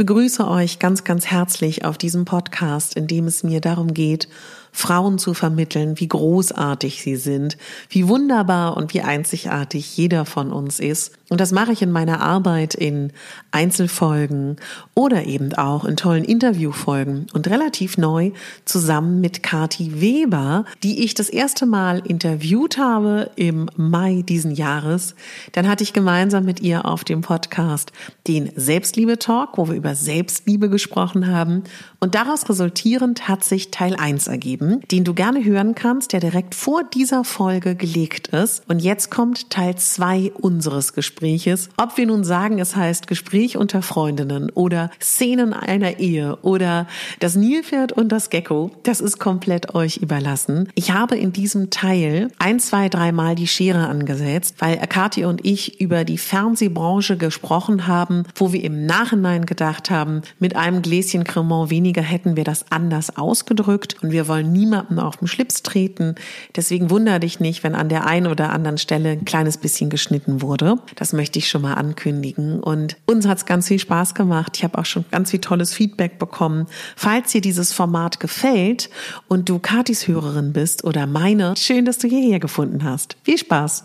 Begrüße euch ganz, ganz herzlich auf diesem Podcast, in dem es mir darum geht, Frauen zu vermitteln, wie großartig sie sind, wie wunderbar und wie einzigartig jeder von uns ist. Und das mache ich in meiner Arbeit in Einzelfolgen oder eben auch in tollen Interviewfolgen und relativ neu zusammen mit Kati Weber, die ich das erste Mal interviewt habe im Mai diesen Jahres. Dann hatte ich gemeinsam mit ihr auf dem Podcast den Selbstliebe Talk, wo wir über Selbstliebe gesprochen haben. Und daraus resultierend hat sich Teil 1 ergeben, den du gerne hören kannst, der direkt vor dieser Folge gelegt ist. Und jetzt kommt Teil 2 unseres Gespräches. Ob wir nun sagen, es heißt Gespräch unter Freundinnen oder Szenen einer Ehe oder das Nilpferd und das Gecko, das ist komplett euch überlassen. Ich habe in diesem Teil ein, zwei, dreimal die Schere angesetzt, weil Akati und ich über die Fernsehbranche gesprochen haben, wo wir im Nachhinein gedacht haben, mit einem Gläschen Cremant weniger hätten wir das anders ausgedrückt und wir wollen niemanden auf den Schlips treten. Deswegen wundere dich nicht, wenn an der einen oder anderen Stelle ein kleines bisschen geschnitten wurde. Das möchte ich schon mal ankündigen. Und uns hat es ganz viel Spaß gemacht. Ich habe auch schon ganz viel tolles Feedback bekommen. Falls dir dieses Format gefällt und du Katis Hörerin bist oder meine, schön, dass du hierher gefunden hast. Viel Spaß.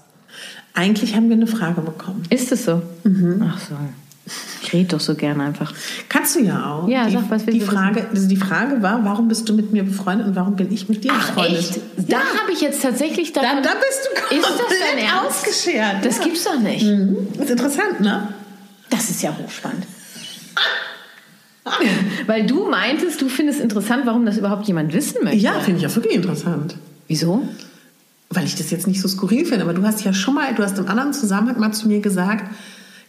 Eigentlich haben wir eine Frage bekommen. Ist es so? Mhm. Ach so. Ich rede doch so gerne einfach. Kannst du ja auch. Ja, die, sag, was willst die du Frage, also die Frage war, warum bist du mit mir befreundet und warum bin ich mit dir Ach, befreundet? echt? Da habe ich jetzt tatsächlich Da, davon... da bist du Ist das komplett dein Ernst? ausgeschert. Das ja. gibt's doch nicht. Mhm. Ist interessant, ne? Das ist ja hochspannend. Weil du meintest, du findest interessant, warum das überhaupt jemand wissen möchte. Ja, finde ich auch wirklich interessant. Wieso? Weil ich das jetzt nicht so skurril finde. Aber du hast ja schon mal, du hast im anderen Zusammenhang mal zu mir gesagt,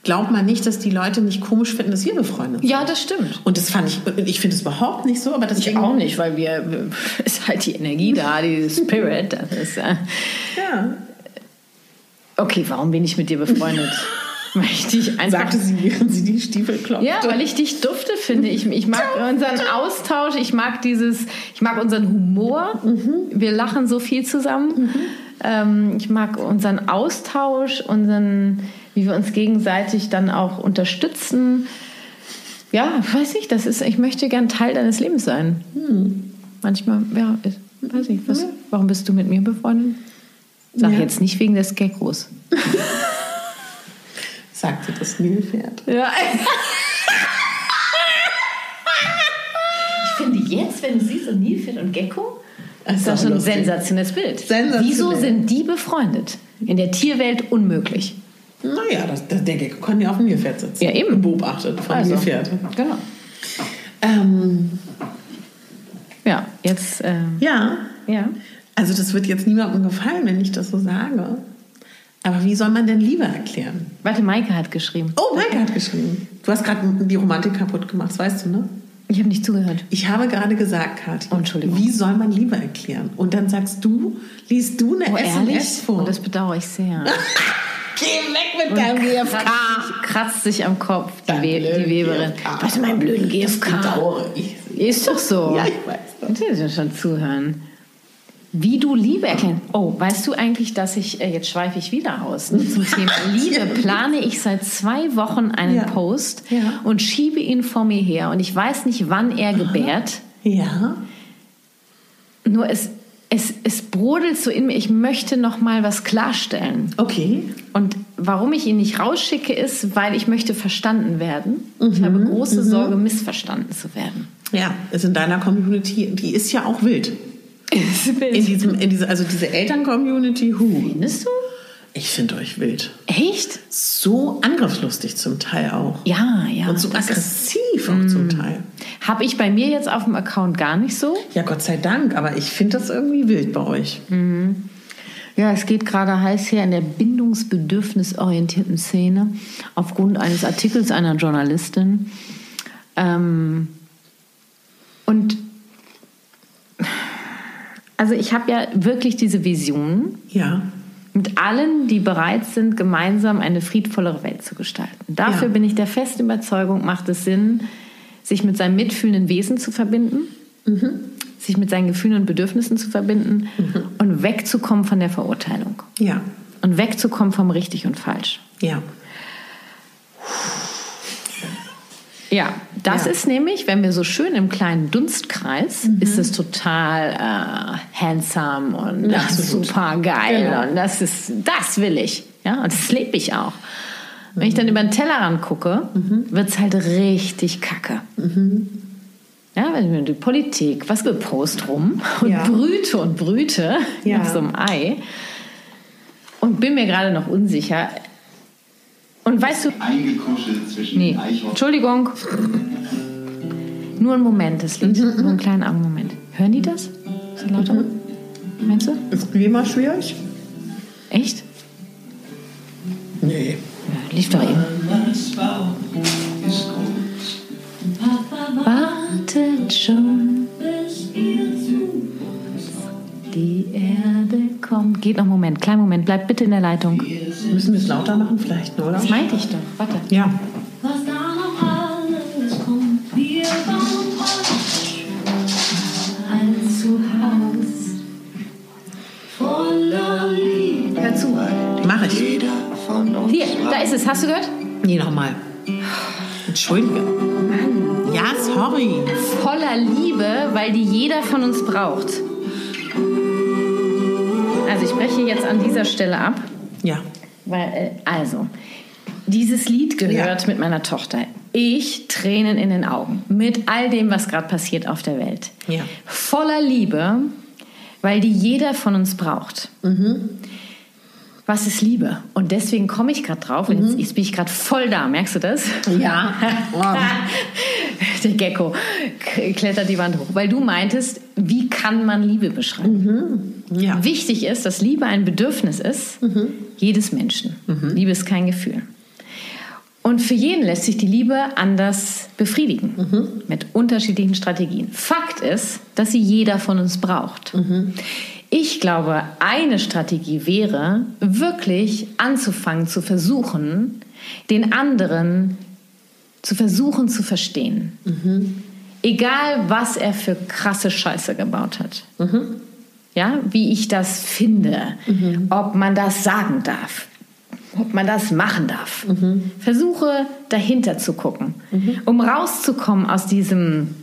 glaub mal nicht, dass die Leute nicht komisch finden, dass wir befreundet sind. Ja, das stimmt. Und das fand ich, ich finde es überhaupt nicht so, aber Ich deswegen, auch nicht, weil wir ist halt die Energie da, die Spirit. Das ist, äh, Ja, okay, warum bin ich mit dir befreundet? Weil ich dich einfach sagte sie, während sie die Stiefel klopfte. Ja, weil ich dich dufte finde. Ich, ich mag unseren Austausch, ich mag dieses, ich mag unseren Humor. Wir lachen so viel zusammen. Ähm, ich mag unseren Austausch, unseren, wie wir uns gegenseitig dann auch unterstützen. Ja, weiß ich, das ist, ich möchte gern Teil deines Lebens sein. Manchmal, ja, ist, weiß ich, was, warum bist du mit mir befreundet? Sag Ja. jetzt nicht wegen des Geckos. sagte das Nilpferd. Ja. ich finde jetzt, wenn du siehst, so Nilpferd und Gecko, Das ist das schon ein sensationelles Bild. Sensationell. Wieso sind die befreundet? In der Tierwelt unmöglich. Naja, das, das, der Gecko kann ja auf dem Nilpferd sitzen. Ja, eben. Beobachtet vom Also, Nilpferd. Genau. Ähm, Ja, jetzt, ähm, ja, ja. also das wird jetzt niemandem gefallen, wenn ich das so sage. Aber wie soll man denn Liebe erklären? Warte, Maike hat geschrieben. Oh, Maike hat geschrieben. Du hast gerade die Romantik kaputt gemacht, das weißt du, ne? Ich habe nicht zugehört. Ich habe gerade gesagt, Kathi, Oh, Entschuldigung. wie soll man Liebe erklären? Und dann sagst du, liest du eine Oh, ehrlich? SMS vor. Und das bedauere ich sehr. Geh weg mit deinem kratzt GFK. sich, kratzt sich am Kopf, die, We die Weberin. GFK. Warte, meinen blöden GFK. ich. Ist doch so. Ja, ich weiß das. Natürlich schon zuhören. wie du Liebe erkennst. Oh, weißt du eigentlich, dass ich, äh, jetzt schweife ich wieder aus, ne, zum Thema Liebe, plane ich seit zwei Wochen einen Ja. Post Ja. und schiebe ihn vor mir her. Und ich weiß nicht, wann er gebärt. Ja. Nur es, es, es brodelt so in mir. Ich möchte noch mal was klarstellen. Okay. Und warum ich ihn nicht rausschicke, ist, weil ich möchte verstanden werden. Ich habe große Sorge, missverstanden zu werden. Ja, ist in deiner Community, die ist ja auch wild. In diesem, in diese, also diese Eltern-Community, hu. Findest du? Ich finde euch wild. Echt? So angriffslustig zum Teil auch. Ja, ja. Und so das ist- aggressiv auch zum Teil. Habe ich bei mir jetzt auf dem Account gar nicht so. Ja, Gott sei Dank, aber ich finde das irgendwie wild bei euch. Ja, es geht gerade heiß her in der bindungsbedürfnisorientierten Szene aufgrund eines Artikels einer Journalistin. Ähm, und also ich habe ja wirklich diese Vision Ja. mit allen, die bereit sind, gemeinsam eine friedvollere Welt zu gestalten. Dafür Ja. bin ich der festen Überzeugung, macht es Sinn, sich mit seinem mitfühlenden Wesen zu verbinden, sich mit seinen Gefühlen und Bedürfnissen zu verbinden und wegzukommen von der Verurteilung Ja. und wegzukommen vom richtig und falsch. Ja. Ja, das Ja. ist nämlich, wenn wir so schön im kleinen Dunstkreis, ist es total äh, handsome und super geil Genau. und das ist, das will ich. Ja, und das lebe ich auch. Wenn ich dann über den Tellerrand gucke, wird es halt richtig kacke. Ja, wenn wir die Politik, was gepost rum und Ja. brüte und brüte Ja. auf so einem Ei und bin mir gerade noch unsicher. Und weißt du, Eingekuschelt zwischen Nee. Entschuldigung. Nur ein Moment, das Lied. Nur einen kleinen Augenmoment. Hören die das? So lauter? Meinst du? Ist Klima schwierig? Echt? Nee. Lief doch eben. Wartet schon. Die Erde kommt. Geht noch einen Moment, kleinen Moment. Bleib bitte in der Leitung. Müssen wir es lauter machen vielleicht, oder? Das meinte ich doch. Warte. Ja. Was da noch Hier, da ist es. Hast du gehört? Nee, nochmal. Entschuldige. Ja, sorry. voller Liebe, weil die jeder von uns braucht. Also ich breche jetzt an dieser Stelle ab, Ja. weil äh, also dieses Lied gehört Ja. mit meiner Tochter. Ich Tränen in den Augen mit all dem, was gerade passiert auf der Welt. Ja. Voller Liebe, weil die jeder von uns braucht. Was ist Liebe? Und deswegen komme ich gerade drauf. Und jetzt, jetzt bin ich gerade voll da. Merkst du das? Ja. Oh. Der Gecko klettert die Wand hoch. Weil du meintest, wie kann man Liebe beschreiben? Ja. Wichtig ist, dass Liebe ein Bedürfnis ist, jedes Menschen. Liebe ist kein Gefühl. Und für jeden lässt sich die Liebe anders befriedigen, mit unterschiedlichen Strategien. Fakt ist, dass sie jeder von uns braucht. Ich glaube, eine Strategie wäre, wirklich anzufangen zu versuchen, den anderen zu versuchen zu verstehen. Egal, was er für krasse Scheiße gebaut hat. Ja, wie ich das finde, ob man das sagen darf, ob man das machen darf. Versuche dahinter zu gucken, um rauszukommen aus diesem,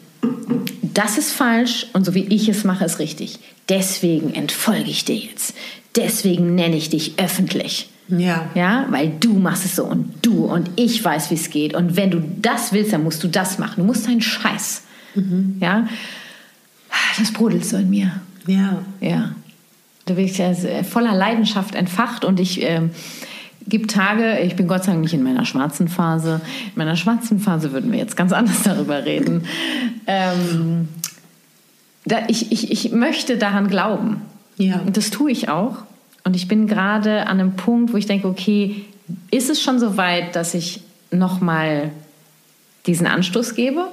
das ist falsch und so wie ich es mache, ist richtig. Deswegen entfolge ich dir jetzt. Deswegen nenne ich dich öffentlich. Ja. Ja, weil du machst es so und du und ich weiß, wie es geht. Und wenn du das willst, dann musst du das machen. Du musst deinen Scheiß. Ja, das brodelt so in mir. Ja. Ja, da bin ich ja voller Leidenschaft entfacht und ich ähm, gibt Tage, ich bin Gott sei Dank nicht in meiner schwarzen Phase. In meiner schwarzen Phase würden wir jetzt ganz anders darüber reden. Ähm, da, ich, ich, ich möchte daran glauben. Ja. Und das tue ich auch. Und ich bin gerade an einem Punkt, wo ich denke, okay, ist es schon so weit, dass ich nochmal diesen Anstoß gebe?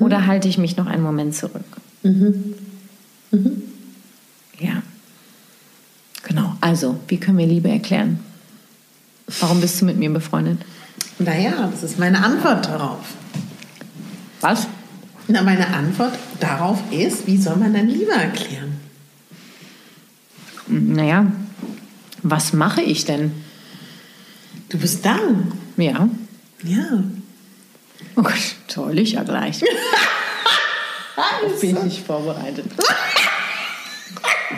Oder halte ich mich noch einen Moment zurück? Ja. Genau. Also, wie können wir Liebe erklären? Warum bist du mit mir befreundet? Naja, das ist meine Antwort darauf. Was? Na, meine Antwort darauf ist, wie soll man denn Liebe erklären? Naja, was mache ich denn? Du bist da. Ja. Ja. Oh Gott, soll ich ja gleich. Bin ich nicht vorbereitet.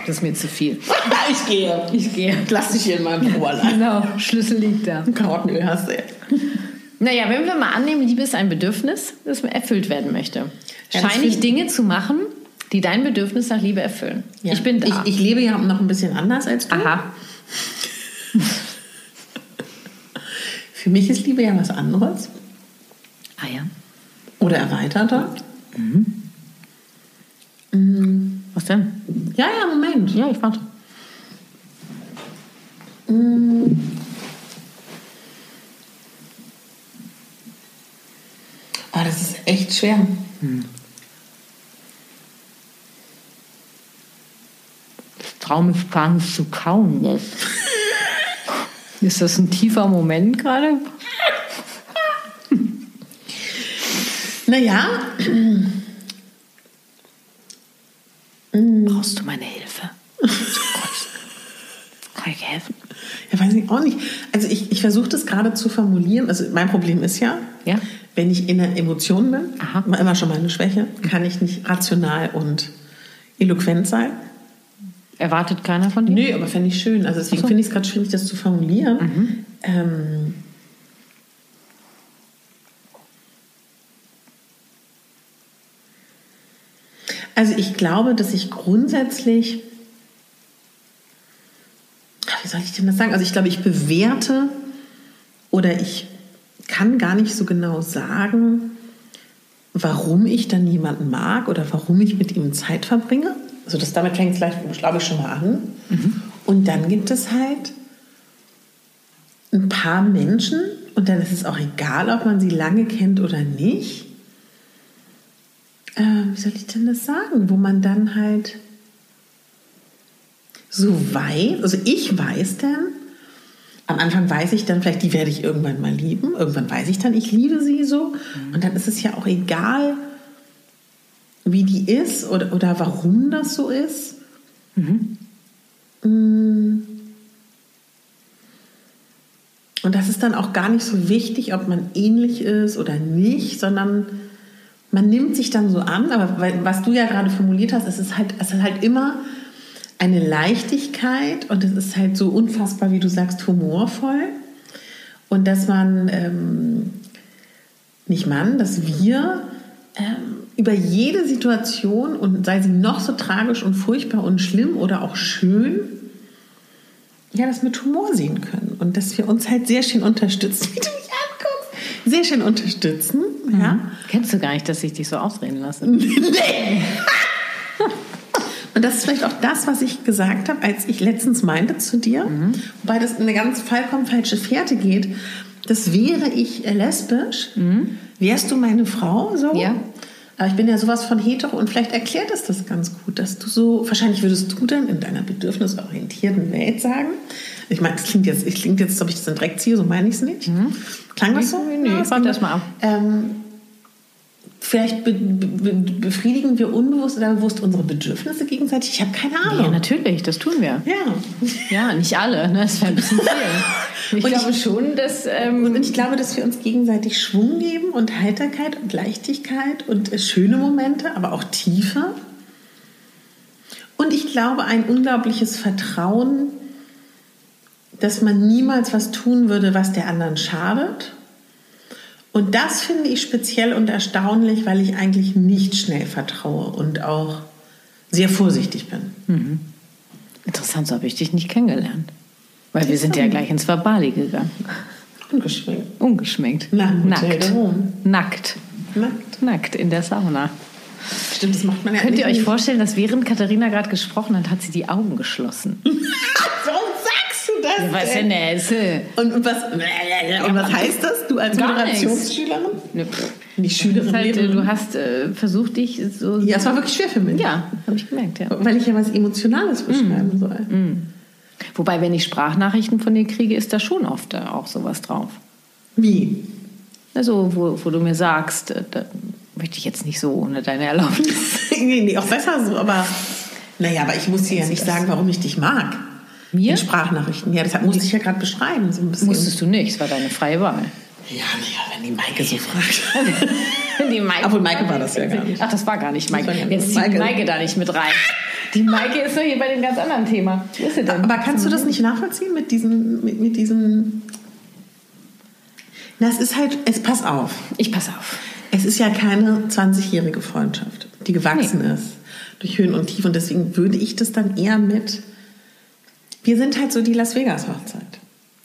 Das ist mir zu viel. Ich gehe. Ich gehe. Lass dich hier in meinem Büro allein. Genau, Schlüssel liegt da. Karottenöl hast du ja. Naja, wenn wir mal annehmen, Liebe ist ein Bedürfnis, das erfüllt werden möchte. Ja, Scheine ich Dinge zu machen, die dein Bedürfnis nach Liebe erfüllen. Ja. Ich bin da. Ich, ich lebe ja noch ein bisschen anders als du. Aha. Für mich ist Liebe ja was anderes. Ah ja. Oder erweiterter. Was denn? Ja, ja, Moment. Ja, ich warte. Ah, das ist echt schwer. Ich traue mich gar nicht zu kauen jetzt. Ist das ein tiefer Moment gerade? Naja, Brauchst du meine Hilfe? Gott. Kann ich helfen? ja, weiß ich auch nicht. Also ich, ich versuche das gerade zu formulieren. Also mein Problem ist ja, Ja. wenn ich in der Emotion bin, Aha. immer schon meine Schwäche, kann ich nicht rational und eloquent sein. Erwartet keiner von dir? Nö, aber fände ich schön. Also deswegen so. finde ich es gerade schwierig, das zu formulieren. Ähm, also ich glaube, dass ich grundsätzlich, wie soll ich denn das sagen? Also ich glaube, ich bewerte oder ich kann gar nicht so genau sagen, warum ich dann jemanden mag oder warum ich mit ihm Zeit verbringe. Also das damit fängt es gleich, glaube ich, schon mal an. Und dann gibt es halt ein paar Menschen und dann ist es auch egal, ob man sie lange kennt oder nicht. Äh, wie soll ich denn das sagen? Wo man dann halt so weiß, also ich weiß dann, am Anfang weiß ich dann vielleicht, die werde ich irgendwann mal lieben. Irgendwann weiß ich dann, ich liebe sie so. Und dann ist es ja auch egal, wie die ist oder, oder warum das so ist. Mm. Und das ist dann auch gar nicht so wichtig, ob man ähnlich ist oder nicht, sondern man nimmt sich dann so an. Aber was du ja gerade formuliert hast, es ist halt, es ist halt immer eine Leichtigkeit und es ist halt so unfassbar, wie du sagst, humorvoll. Und dass man, ähm, nicht man, dass wir ähm, über jede Situation und sei sie noch so tragisch und furchtbar und schlimm oder auch schön, ja, das mit Humor sehen können. Und dass wir uns halt sehr schön unterstützen, wie du sehr schön unterstützen. Ja. Kennst du gar nicht, dass ich dich so ausreden lasse? Nee. Und das ist vielleicht auch das, was ich gesagt habe, als ich letztens meinte zu dir, wobei das in eine ganz vollkommen falsche Fährte geht. Das wäre ich äh, lesbisch, wärst du meine Frau so? Ja. Aber ich bin ja sowas von hetero und vielleicht erklärt es das ganz gut, dass du so, wahrscheinlich würdest du dann in deiner bedürfnisorientierten Welt sagen, ich meine, es klingt jetzt, ich klingt jetzt, als ob ich das in Dreck ziehe, so meine ich es nicht. Klang das so? Nee, Ja, warte erst mal ab. ähm, vielleicht be be befriedigen wir unbewusst oder bewusst unsere Bedürfnisse gegenseitig. Ich habe keine Ja, Ahnung. natürlich, das tun wir. Ja. Ja, nicht alle, ne? das wäre ein bisschen viel. Ich Und glaube ich- schon, dass... Ähm, Und ich glaube, dass wir uns gegenseitig Schwung geben und Heiterkeit und Leichtigkeit und äh, schöne Momente, aber auch Tiefe. Und ich glaube, ein unglaubliches Vertrauen, dass man niemals was tun würde, was der anderen schadet. Und das finde ich speziell und erstaunlich, weil ich eigentlich nicht schnell vertraue und auch sehr vorsichtig bin. Interessant, so habe ich dich nicht kennengelernt. Weil wir sind ja gleich ins Verbali gegangen. Ungeschminkt. Ungeschminkt. Na, Nackt. Nackt. Nackt. Nackt in der Sauna. Stimmt, das macht man ja Könnt ihr nicht- euch vorstellen, dass während Katharina gerade gesprochen hat, hat sie die Augen geschlossen? Warum das? Was denn? denn Esse? Und, und, was, und was heißt das, du als Gar. Moderationsschülerin? Ne. Die Schülerin Das ist halt, du hast äh, versucht, dich so. Ja, es war wirklich schwer für mich. Ja, habe ich gemerkt, ja. Weil ich ja was Emotionales beschreiben Mm. soll. Wobei, wenn ich Sprachnachrichten von dir kriege, ist da schon oft äh, auch sowas drauf. Wie? Also, wo, wo du mir sagst, äh, da möchte ich jetzt nicht so ohne deine Erlaubnis. nee, nee, auch besser so, aber Naja, aber ich muss dir ja nicht sagen, warum ich dich mag. Mir? In Sprachnachrichten. Ja, deshalb musste ich ja gerade beschreiben. So. Musstest du nicht, es war deine freie Wahl. Ja, naja, wenn die Maike so fragt. Die Maike Obwohl Maike war das ja gar nicht. Ach, das war gar nicht Maike. Das Jetzt zieht Maike. Maike da nicht mit rein. Die Maike ist doch hier bei dem ganz anderen Thema. Wo ist sie denn? Aber kannst du das nicht nachvollziehen mit diesem, mit, mit diesem. Na, es ist halt, es pass auf. Ich pass auf. Es ist ja keine 20-jährige Freundschaft, die gewachsen ist durch Höhen und Tiefen. Und deswegen würde ich das dann eher mit. Wir sind halt so die Las Vegas Hochzeit.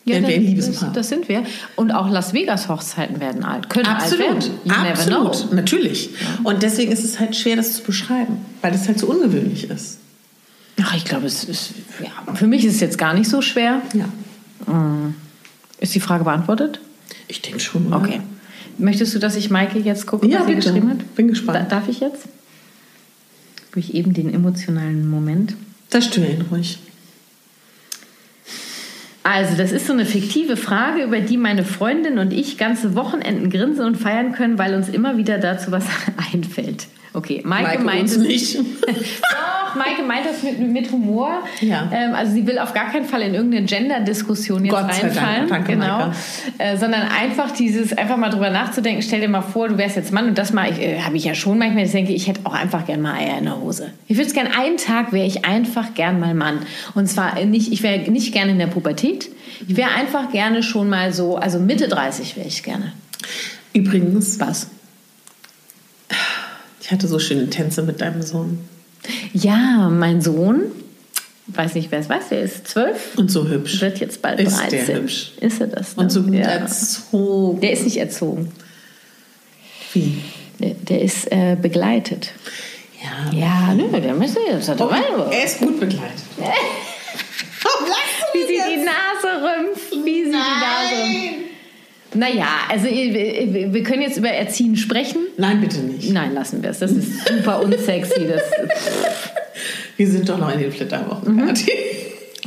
Ja, wenn wir ein das, Liebespaar. das sind wir. Und auch Las Vegas Hochzeiten werden alt. Können alt werden. Absolut, You absolut, natürlich. Und deswegen ist es halt schwer, das zu beschreiben, weil das halt so ungewöhnlich ist. Ach, ich glaube, es ist, ja, für mich ist es jetzt gar nicht so schwer. Ja, Ist die Frage beantwortet? ich denke schon. oder? Okay. Möchtest du, dass ich Maike jetzt gucke, Ja, was sie bitte. geschrieben hat? Bin gespannt. Da, darf ich jetzt? Ich eben den emotionalen Moment. Das störe ihn ruhig. Also, das ist so eine fiktive Frage, über die meine Freundin und ich ganze Wochenenden grinsen und feiern können, weil uns immer wieder dazu was einfällt. Okay, Maike, Maike meint es nicht. Doch, Maike meint das mit, mit Humor. Ja. Ähm, also sie will auf gar keinen Fall in irgendeine Gender-Diskussion jetzt Gott sei Dank. reinfallen. Danke, genau. Äh, sondern einfach dieses, einfach mal drüber nachzudenken, stell dir mal vor, du wärst jetzt Mann und das mal, ich, äh, habe ich ja schon manchmal, ich denke, ich hätte auch einfach gern mal Eier in der Hose. Ich würde es gern, einen Tag wäre ich einfach gern mal Mann. Und zwar nicht, ich wäre nicht gerne in der Pubertät. Ich wäre einfach gerne schon mal so, also Mitte 30 wäre ich gerne. Übrigens, Was? Ich hatte so schöne Tänze mit deinem Sohn. Ja, mein Sohn, weiß nicht, wer es weiß, der ist zwölf. Und so hübsch. Wird jetzt bald Ist 13. der hübsch. Ist er das? Und so ne? gut ja. erzogen. Der ist nicht erzogen. Wie? Der, der ist äh, begleitet. Ja. Ja, nö, der müsste jetzt. Er Oh, er ist gut begleitet. Warum lachst du wie sie denn die jetzt? Nase rümpft. Wie sie die Nase rümpft. Naja, also wir wir können jetzt über Erziehen sprechen. Nein, bitte nicht. Nein, lassen wir es. Das ist super unsexy. Das, Wir sind doch noch in den Flitterwochen. Mhm.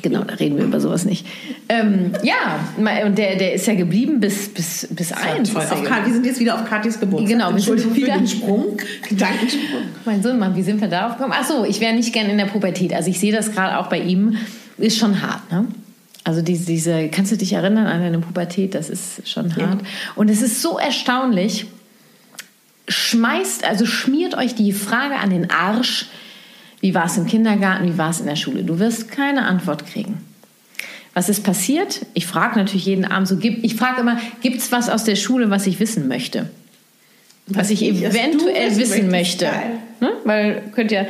Genau, da reden wir über sowas nicht. Ähm, ja, und der, der ist ja geblieben bis, bis, bis eins. Toll. Auf Kat- wir sind jetzt wieder auf Katis Geburtstag. Genau, wir sind für wieder- den Sprung. Gedankensprung. Mein Sohn, Mann, wie sind wir darauf gekommen? Ach so, ich wäre nicht gern in der Pubertät. Also ich sehe das gerade auch bei ihm. Ist schon hart, ne? Also diese, diese, kannst du dich erinnern an deine Pubertät? Das ist schon hart. Und es ist so erstaunlich. Schmeißt, also schmiert euch die Frage an den Arsch. Wie war es im Kindergarten? Wie war es in der Schule? Du wirst keine Antwort kriegen. Was ist passiert? Ich frage natürlich jeden Abend so, ich frage immer, gibt es was aus der Schule, was ich wissen möchte? was ich ich- was du eventuell wissen wissen möchte. Ne? Weil könnt ja,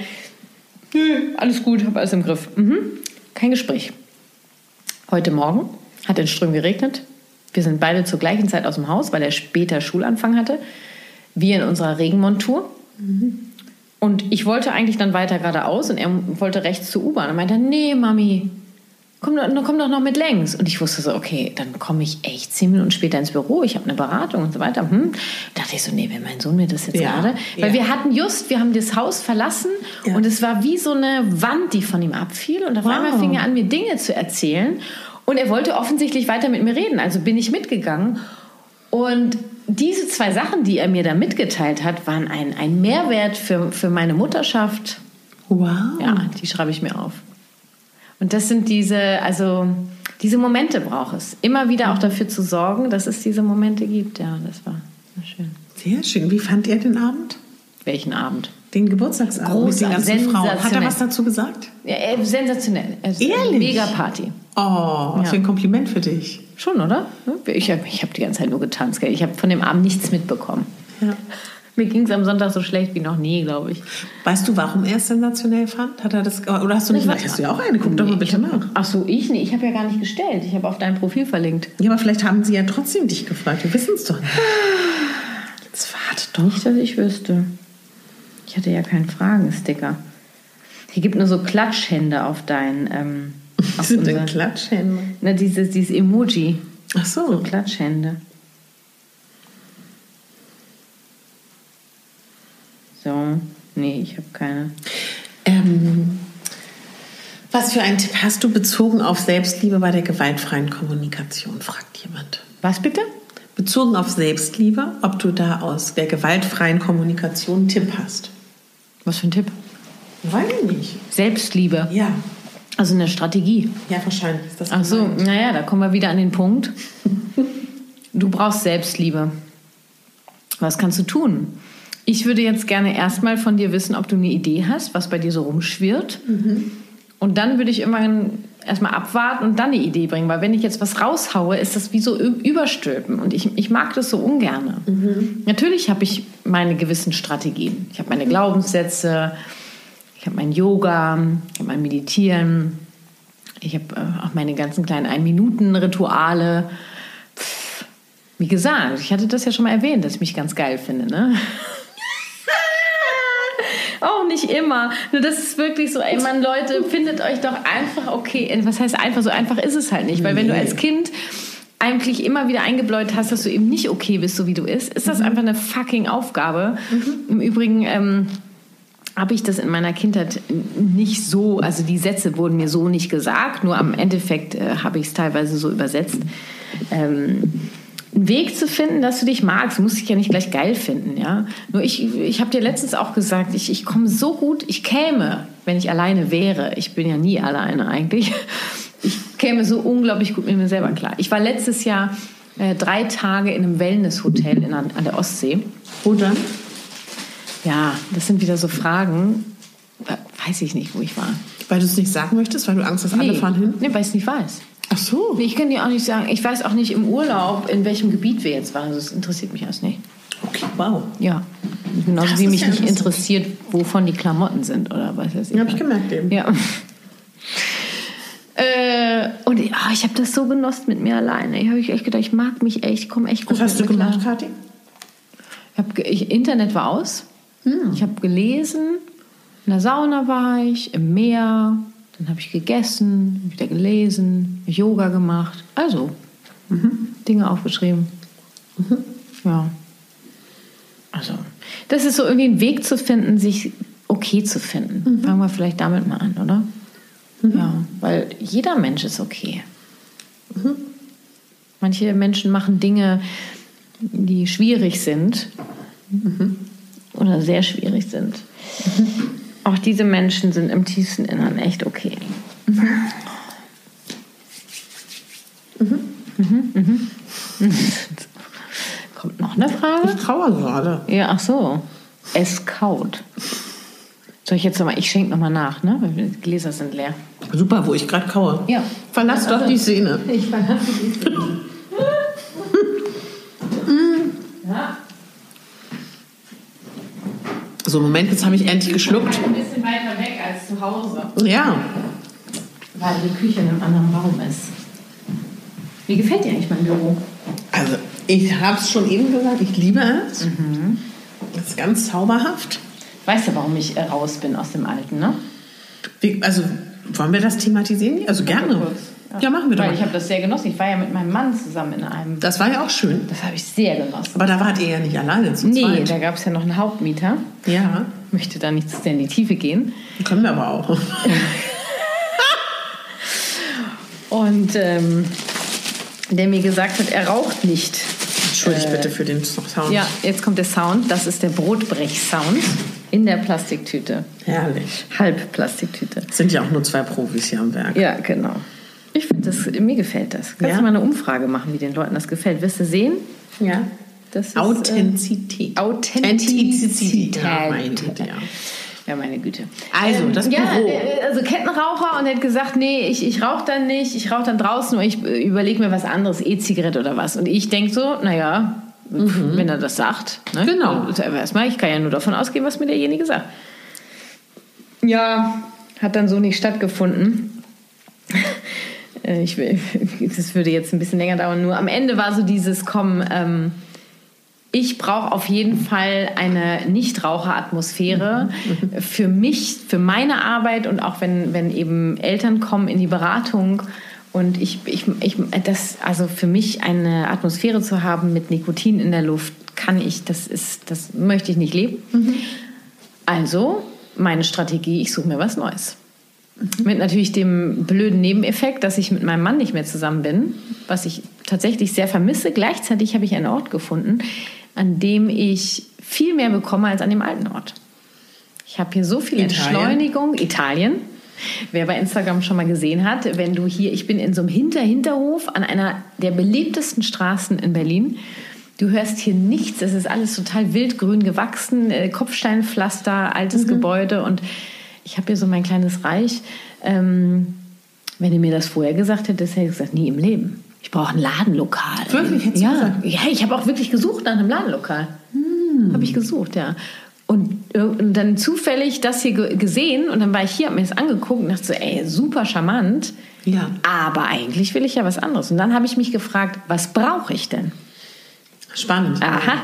nö, alles gut, habe alles im Griff. Mhm. Kein Gespräch. Heute Morgen hat in Ström geregnet. Wir sind beide zur gleichen Zeit aus dem Haus, weil er später Schulanfang hatte. Wir in unserer Regenmontur. Und ich wollte eigentlich dann weiter geradeaus und er wollte rechts zur U-Bahn. Und meinte, er, nee, Mami, komm, doch- komm doch noch mit längs. Und ich wusste so, okay, dann komme ich echt zehn Minuten später ins Büro. Ich habe eine Beratung und so weiter. Hm. dachte ich so, nee, will mein Sohn mir das jetzt Ja, gerade? Weil ja. wir hatten just, wir haben das Haus verlassen Ja. und es war wie so eine Wand, die von ihm abfiel. Und auf Wow. einmal fing er an, mir Dinge zu erzählen. Und er wollte offensichtlich weiter mit mir reden. Also bin ich mitgegangen. Und diese zwei Sachen, die er mir da mitgeteilt hat, waren ein, ein Mehrwert für, für meine Mutterschaft. Wow. Ja, die schreibe ich mir auf. Und das sind diese, also diese Momente braucht es. Immer wieder auch dafür zu sorgen, dass es diese Momente gibt. Ja, das war schön. Sehr schön. Wie fand ihr den Abend? Welchen Abend? Den Geburtstagsabend mit den Großartig, ganzen Frauen. Hat er was dazu gesagt? Ja, äh, sensationell. Es eine Ehrlich? Mega Party. Oh, was Ja. für ein Kompliment für dich. Schon, oder? Ich habe ich hab die ganze Zeit nur getanzt. Gell? Ich habe von dem Abend nichts mitbekommen. Ja. Mir ging es am Sonntag so schlecht wie noch nie, glaube ich. Weißt du, warum er es sensationell fand? Hat er das, oder hast du nicht gesagt? Hast du ja auch eine? Guck doch mal bitte nach. Ach so, ich nicht. Ich habe ja gar nicht gestellt. Ich habe auf dein Profil verlinkt. Ja, aber vielleicht haben sie ja trotzdem dich gefragt. Wir wissen es doch nicht. Jetzt warte doch. Nicht, dass ich wüsste. Ich hatte ja keinen Fragensticker. Hier gibt nur so Klatschhände auf dein. Ähm, Was auf sind denn Klatschhände? Na, dieses, dieses Emoji. Ach so. Klatschhände. So. Nee, ich habe keine. Ähm, was für einen Tipp hast du bezogen auf Selbstliebe bei der gewaltfreien Kommunikation? Fragt jemand. Was bitte? Bezogen auf Selbstliebe, ob du da aus der gewaltfreien Kommunikation einen Tipp hast. Was für ein Tipp? Weiß ich nicht. Selbstliebe. Ja. Also eine Strategie. Ja, wahrscheinlich ist das Ach so, gemeint. naja, da kommen wir wieder an den Punkt. Du brauchst Selbstliebe. Was kannst du tun? Ich würde jetzt gerne erstmal von dir wissen, ob du eine Idee hast, was bei dir so rumschwirrt. Und dann würde ich irgendwann erstmal abwarten und dann eine Idee bringen. Weil wenn ich jetzt was raushaue, ist das wie so überstülpen. Und ich, ich mag das so ungern. Natürlich habe ich meine gewissen Strategien. Ich habe meine Glaubenssätze, ich habe mein Yoga, ich habe mein Meditieren, ich habe äh, auch meine ganzen kleinen Ein-Minuten-Rituale. Wie gesagt, ich hatte das ja schon mal erwähnt, dass ich mich ganz geil finde, ne? Auch nicht immer. Nur das ist wirklich so, ey Mann, Leute, findet euch doch einfach okay. Äh, Was heißt einfach? So einfach ist es halt nicht. Weil wenn du als Kind eigentlich immer wieder eingebläut hast, dass du eben nicht okay bist, so wie du bist, ist das einfach eine fucking Aufgabe. Im Übrigen, ähm, habe ich das in meiner Kindheit nicht so, also die Sätze wurden mir so nicht gesagt, nur am Endeffekt äh, habe ich es teilweise so übersetzt. Ähm, einen Weg zu finden, dass du dich magst, muss ich ja nicht gleich geil finden, ja. Nur ich, ich habe dir letztens auch gesagt, ich, ich komme so gut, ich käme, wenn ich alleine wäre. Ich bin ja nie alleine eigentlich. Ich käme so unglaublich gut mit mir selber klar. Ich war letztes Jahr äh, drei Tage in einem Wellnesshotel in, an der Ostsee. Wo dann? Ja, das sind wieder so Fragen. Weiß ich nicht, wo ich war. Weil du es nicht sagen möchtest, weil du Angst hast, alle fahren hin? Nee, weil ich es nicht weiß. Ach so. Nee, ich kann dir auch nicht sagen. Ich weiß auch nicht im Urlaub, in welchem Gebiet wir jetzt waren. Das interessiert mich erst nicht. Okay, wow. Ja. Genauso Das wie mich ja nicht interessiert, wovon die Klamotten sind oder was weiß ich. Ja, hab ich gemerkt eben. Ja. Äh, und ah, ich habe das so genossen mit mir alleine. Ich habe echt gedacht, ich mag mich echt, ich komme echt gut Was hast du gemacht, klar. Kathi? Ich hab, ich, Internet war aus. Hm. Ich habe gelesen. In der Sauna war ich, im Meer. Dann habe ich gegessen, wieder gelesen, Yoga gemacht. Also, Mhm. Dinge aufgeschrieben. Ja. Also, das ist so irgendwie ein Weg zu finden, sich okay zu finden. Mhm. Fangen wir vielleicht damit mal an, oder? Ja, weil jeder Mensch ist okay. Mhm. Manche Menschen machen Dinge, die schwierig sind Mhm. oder sehr schwierig sind. Auch diese Menschen sind im tiefsten Innern echt okay. Mhm, mhm. Kommt noch eine Frage? Ich trauere gerade. Ja, ach so. Es kaut. Soll ich jetzt nochmal, ich schenke nochmal nach, ne? Weil die Gläser sind leer. Super, wo ich gerade kaue. Ja. Verlass doch die Szene. Ich verlasse die Szene. So, Moment, jetzt habe ich endlich geschluckt. Ein bisschen weiter weg als zu Hause, Ja. weil die Küche in einem anderen Raum ist. Wie gefällt dir eigentlich mein Büro? Also, ich habe es schon eben gesagt, ich liebe es. Das ist ganz zauberhaft. Weißt du, warum ich äh, raus bin aus dem Alten, ne? Wie, also, wollen wir das thematisieren? Also gerne. Kurz. Ja, machen wir doch Weil ich habe das sehr genossen. Ich war ja mit meinem Mann zusammen in einem. Das war ja auch schön. Das habe ich sehr genossen. Aber da wart ihr ja nicht alleine zu Nee, zweit. da gab es ja noch einen Hauptmieter. Ja, Möchte da nicht zu sehr in die Tiefe gehen. können wir aber auch. Und ähm, der mir gesagt hat, er raucht nicht. Entschuldigt bitte für den Sound. Ja, jetzt kommt der Sound. Das ist der Brotbrech-Sound in der Plastiktüte. Herrlich. Halbplastiktüte. Sind ja auch nur zwei Profis hier am Werk. Ja, genau. Ich finde das, mir gefällt das. Kannst Ja? du mal eine Umfrage machen, wie den Leuten das gefällt? Wirst du sehen? Ja. Das ist, Authentizität. Äh, Authentizität. Ja, meine Güte, ja. Ja, meine Güte. Also, das ja, Büro. der- also Kettenraucher und hat gesagt, nee, ich, ich rauche dann nicht, ich rauche dann draußen und ich äh, überlege mir was anderes, E-Zigarette oder was. Und ich denke so, naja, wenn er das sagt. Ne? Mhm. Genau. Also erstmal, ich kann ja nur davon ausgehen, was mir derjenige sagt. Ja, hat dann so nicht stattgefunden. Äh, Ich das würde jetzt ein bisschen länger dauern. Nur am Ende war so dieses, komm, ähm, ich brauche auf jeden Fall eine Nichtraucheratmosphäre für mich, für meine Arbeit und auch wenn, wenn eben Eltern kommen in die Beratung und ich, ich, ich das, also für mich eine Atmosphäre zu haben mit Nikotin in der Luft, kann ich, das ist, das möchte ich nicht leben. Also meine Strategie, ich suche mir was Neues. Mit natürlich dem blöden Nebeneffekt, dass ich mit meinem Mann nicht mehr zusammen bin, was ich tatsächlich sehr vermisse. Gleichzeitig habe ich einen Ort gefunden, an dem ich viel mehr bekomme als an dem alten Ort. Ich habe hier so viel Italien? Entschleunigung. Italien. Wer bei Instagram schon mal gesehen hat, wenn du hier, ich bin in so einem Hinter-Hinterhof an einer der belebtesten Straßen in Berlin. Du hörst hier nichts, es ist alles total wildgrün gewachsen, äh, Kopfsteinpflaster, altes Gebäude und ich habe hier so mein kleines Reich. Ähm, wenn du mir das vorher gesagt hättest, hätte ich gesagt, nie im Leben. Ich brauche ein Ladenlokal. Wirklich? Hättest ja. gesagt? ja, ich habe auch wirklich gesucht nach einem Ladenlokal. Habe ich gesucht, ja. Und, äh, und dann zufällig das hier ge- gesehen und dann war ich hier, habe mir das angeguckt und dachte so, ey, super charmant. Ja. Aber eigentlich will ich ja was anderes. Und dann habe ich mich gefragt, was brauche ich denn? Spannend. Aha.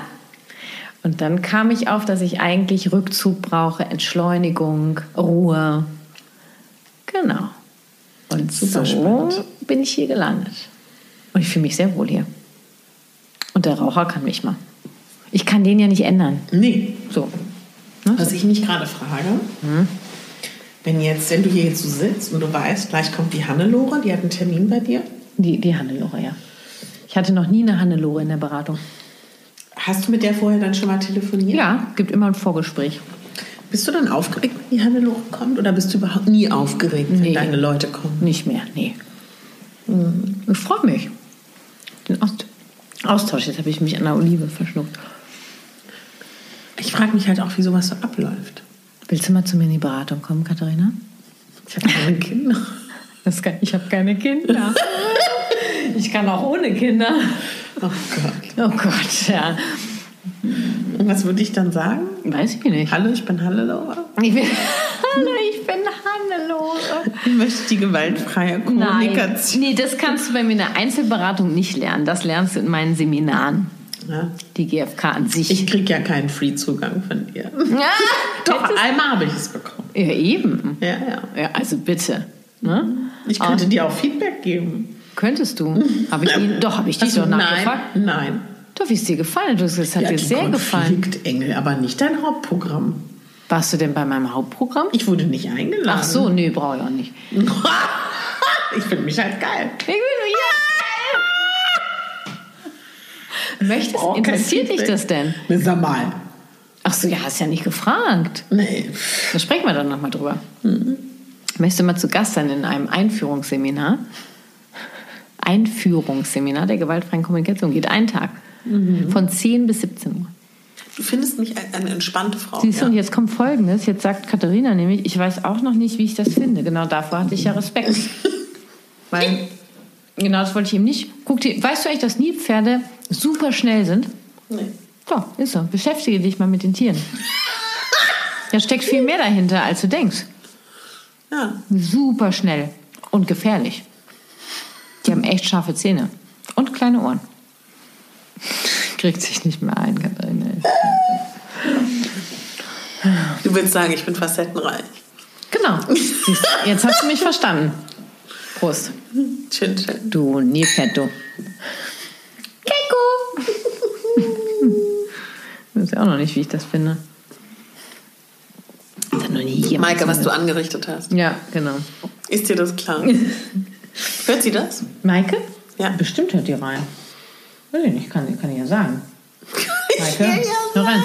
Und dann kam ich auf, dass ich eigentlich Rückzug brauche, Entschleunigung, Ruhe. Genau. Und Super so spannend. bin ich hier gelandet. Und ich fühle mich sehr wohl hier. Und der Raucher kann mich mal. Ich kann den ja nicht ändern. Nee. So. Was ich mich gerade frage, wenn jetzt, wenn du hier jetzt so sitzt und du weißt, gleich kommt die Hannelore, die hat einen Termin bei dir. Die, die Hannelore, ja. Ich hatte noch nie eine Hannelore in der Beratung. Hast du mit der vorher dann schon mal telefoniert? Ja, gibt immer ein Vorgespräch. Bist du dann aufgeregt, wenn die Hannelore kommt? Oder bist du überhaupt nie aufgeregt, wenn Nee. deine Leute kommen? Nicht mehr, nee. Ich freue mich. Den Aust Austausch, jetzt habe ich mich an der Olive verschluckt. Ich frage mich halt auch, wie sowas so abläuft. Willst du mal zu mir in die Beratung kommen, Katharina? Ich habe keine Kinder. Kann, ich habe keine Kinder. ich kann auch ohne Kinder. Oh Gott. Oh Gott, ja. Und was würde ich dann sagen? Weiß ich nicht. Hallo, ich bin Hannelore. Ich bin, Hallo, ich bin Hannelore. Ich möchte die gewaltfreie Kommunikation. Nee, das kannst du bei mir in der Einzelberatung nicht lernen. Das lernst du in meinen Seminaren. Ja. Die GfK an sich. Ich kriege ja keinen Free-Zugang von dir. ja, Doch, einmal habe ich es bekommen. ja, eben. Ja, ja. Ja, also bitte. Ne? Ich könnte dir auch Feedback geben. Könntest du? Hab ich ihn, doch, habe ich dich Also, doch nachgefragt. Nein, nein. Doch, wie es dir gefallen? Gesagt, es hat Ja, dir sehr gefallen. Konfliktengel, aber nicht dein Hauptprogramm. Warst du denn bei meinem Hauptprogramm? Ich wurde nicht eingeladen. Ach so, nee, brauche ich auch nicht. ich finde mich halt geil. Ich bin ja. Möchtest, Oh, interessiert dich das denn? Ne, Sag mal. Ach so, ja, hast ja nicht gefragt. Nee. Da sprechen wir dann nochmal drüber. Möchtest du mal zu Gast sein in einem Einführungsseminar? Einführungsseminar der gewaltfreien Kommunikation geht einen Tag. Von 10 bis 17 Uhr. Du findest mich ein- eine entspannte Frau. Siehst du, ja. und jetzt kommt Folgendes. Jetzt sagt Katharina nämlich, ich weiß auch noch nicht, wie ich das finde. Genau davor hatte ich ja Respekt. Weil, genau das wollte ich ihm nicht. Guck dir, weißt du eigentlich, dass Nilpferde super schnell sind? Nee. So, ist so. Beschäftige dich mal mit den Tieren. Da steckt viel mehr dahinter, als du denkst. Ja. Super schnell und gefährlich. Echt scharfe Zähne und kleine Ohren. Kriegt sich nicht mehr ein, Katharina. Du willst sagen, ich bin facettenreich. Genau. Jetzt hast du mich verstanden. Prost. Chin, chin. Du Nilpferd, du. Keko! Ich weiß ja auch noch nicht, wie ich das finde. Maike, was du angerichtet hast. Ja, genau. Ist dir das klar? Hört sie das? Maike? Ja. Bestimmt hört die rein. Weiß ich nicht, kann, kann ich ja sagen. Maike, hör rein.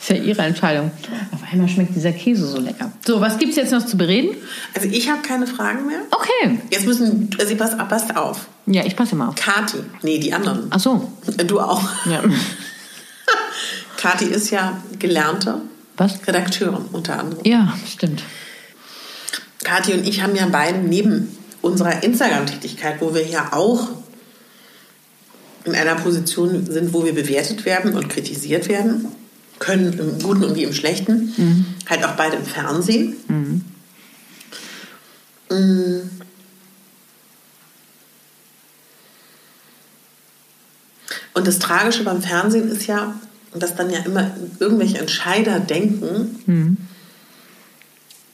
Ist ja ihre Entscheidung. Auf einmal schmeckt dieser Käse so lecker. So, was gibt's jetzt noch zu bereden? Also ich habe keine Fragen mehr. Okay. Jetzt müssen, also pass, passt auf. Ja, ich passe mal auf. Kati, nee, die anderen. Ach so. Äh, Du auch. Ja. Kati ist ja gelernte Was? Redakteurin unter anderem. Ja, stimmt. Kathi und ich haben ja beide neben unserer Instagram-Tätigkeit, wo wir ja auch in einer Position sind, wo wir bewertet werden und kritisiert werden, können im Guten und wie im Schlechten, halt auch beide im Fernsehen. Mm. Und das Tragische beim Fernsehen ist ja, dass dann ja immer irgendwelche Entscheider denken,